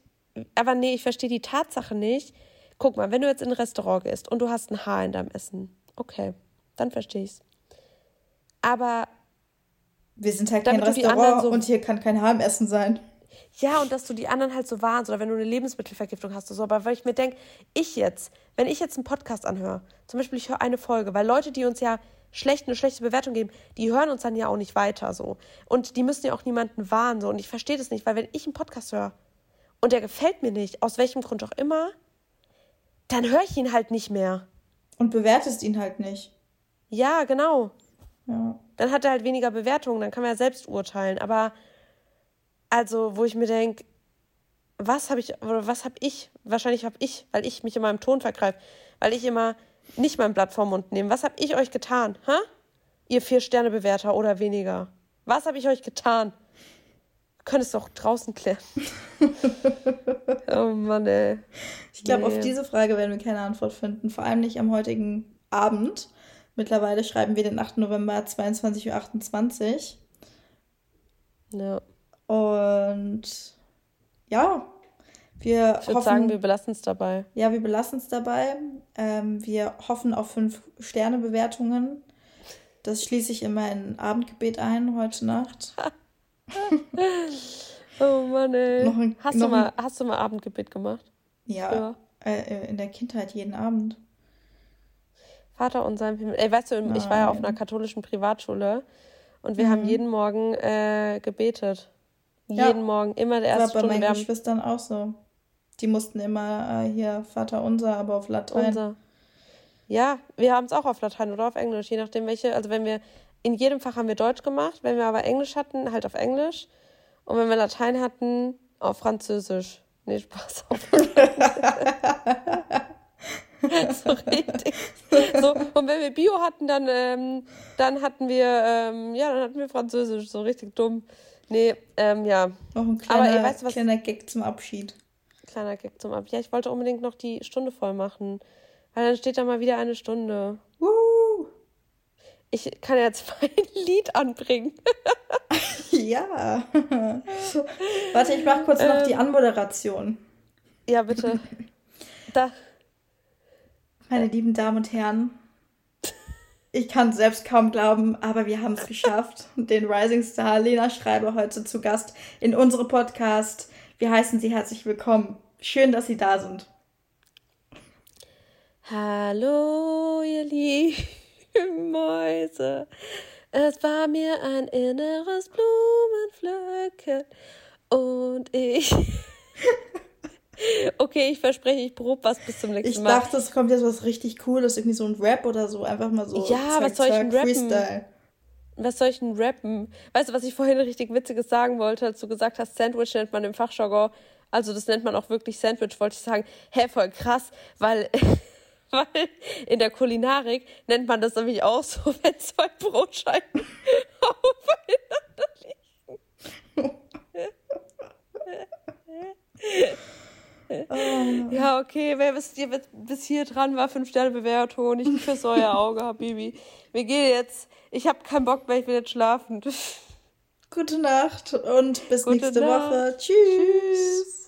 B: Aber nee, ich verstehe die Tatsache nicht. Guck mal, wenn du jetzt in ein Restaurant gehst und du hast ein Haar in deinem Essen, okay, dann verstehe ich's. Aber
A: wir sind halt kein Restaurant so, und hier kann kein Haar im Essen sein.
B: Ja, und dass du die anderen halt so warnst oder wenn du eine Lebensmittelvergiftung hast oder so. Aber weil ich mir denke, ich jetzt, wenn ich jetzt einen Podcast anhöre, zum Beispiel ich höre eine Folge, weil Leute, die uns ja schlecht eine schlechte Bewertung geben, die hören uns dann ja auch nicht weiter so. Und die müssen ja auch niemanden warnen so. Und ich verstehe das nicht, weil wenn ich einen Podcast höre und der gefällt mir nicht, aus welchem Grund auch immer, dann höre ich ihn halt nicht mehr.
A: Und bewertest ihn halt nicht.
B: Ja, genau. Ja. Dann hat er halt weniger Bewertungen, dann kann man ja selbst urteilen. Aber also, wo ich mir denke, was habe ich, oder was habe ich, wahrscheinlich habe ich, weil ich mich in meinem Ton vergreife, weil ich immer nicht mein Blatt vom Mund nehmen. Was habe ich euch getan? Ha? Ihr Vier-Sterne-Bewerter oder weniger. Was habe ich euch getan? Könnt es doch draußen klären. oh Mann, ey.
A: Ich glaube, nee. auf diese Frage werden wir keine Antwort finden. Vor allem nicht am heutigen Abend. Mittlerweile schreiben wir den 8. November 22.28 Uhr. Ja. Und ja, wir
B: ich würde sagen, wir belassen es dabei.
A: Ja, wir belassen es dabei. Ähm, wir hoffen auf fünf Sterne-Bewertungen. Das schließe ich in mein Abendgebet ein heute Nacht.
B: oh Mann, ey. Ein, hast, du mal, hast du mal Abendgebet gemacht?
A: Ja, äh, in der Kindheit jeden Abend.
B: Vater unser im Himmel. Ey, weißt du, Nein. ich war ja auf einer katholischen Privatschule und wir mhm. haben jeden Morgen äh, gebetet. Ja. Jeden Morgen, immer der erste
A: Stunde. War bei meinen Geschwistern auch so. Die mussten immer äh, hier Vater unser, aber auf Latein. Unser.
B: Ja, wir haben es auch auf Latein oder auf Englisch, je nachdem welche. Also wenn wir, in jedem Fach haben wir Deutsch gemacht, wenn wir aber Englisch hatten, halt auf Englisch. Und wenn wir Latein hatten, auf Französisch. Nee, Spaß. Auf so richtig. So, und wenn wir Bio hatten, dann, ähm, dann hatten wir, ähm, ja, dann hatten wir Französisch, so richtig dumm. Nee, ähm, ja.
A: Noch ein kleiner, Aber, ey, weißt du, was, kleiner Gag zum Abschied
B: kleiner Gag zum Ab. Ja, ich wollte unbedingt noch die Stunde voll machen. Weil dann steht da mal wieder eine Stunde. Woo! Ich kann jetzt mein Lied anbringen.
A: ja. Warte, ich mache kurz noch die ähm. Anmoderation.
B: Ja, bitte. da.
A: Meine lieben Damen und Herren, ich kann es selbst kaum glauben, aber wir haben es geschafft. Den Rising Star Lena Schreiber heute zu Gast in unserem Podcast. Wir heißen Sie herzlich willkommen. Schön, dass Sie da sind.
B: Hallo, ihr lieben Mäuse. Es war mir ein inneres Blumenpflücken und ich. okay, ich verspreche, ich probe was bis zum nächsten
A: Mal. Ich dachte, es kommt jetzt was richtig Cooles, irgendwie so ein Rap oder so, einfach mal so. Ja, zack, was soll ich
B: denn rappen? Freestyle. Was soll ich denn rappen? Weißt du, was ich vorhin richtig Witziges sagen wollte, als du gesagt hast, Sandwich nennt man im Fachjargon. Also das nennt man auch wirklich Sandwich, wollte ich sagen. Hä, voll krass, weil weil in der Kulinarik nennt man das nämlich auch so, wenn zwei Brotscheiben aufeinander liegen. Oh. Ja, okay, wer bis, bis hier dran war, fünf Sterne Bewertung. Ich küsse euer Auge, Habibi. Wir gehen jetzt. Ich habe keinen Bock mehr, ich will jetzt schlafen.
A: Gute Nacht und bis Gute nächste Nacht. Woche. Tschüss. Tschüss.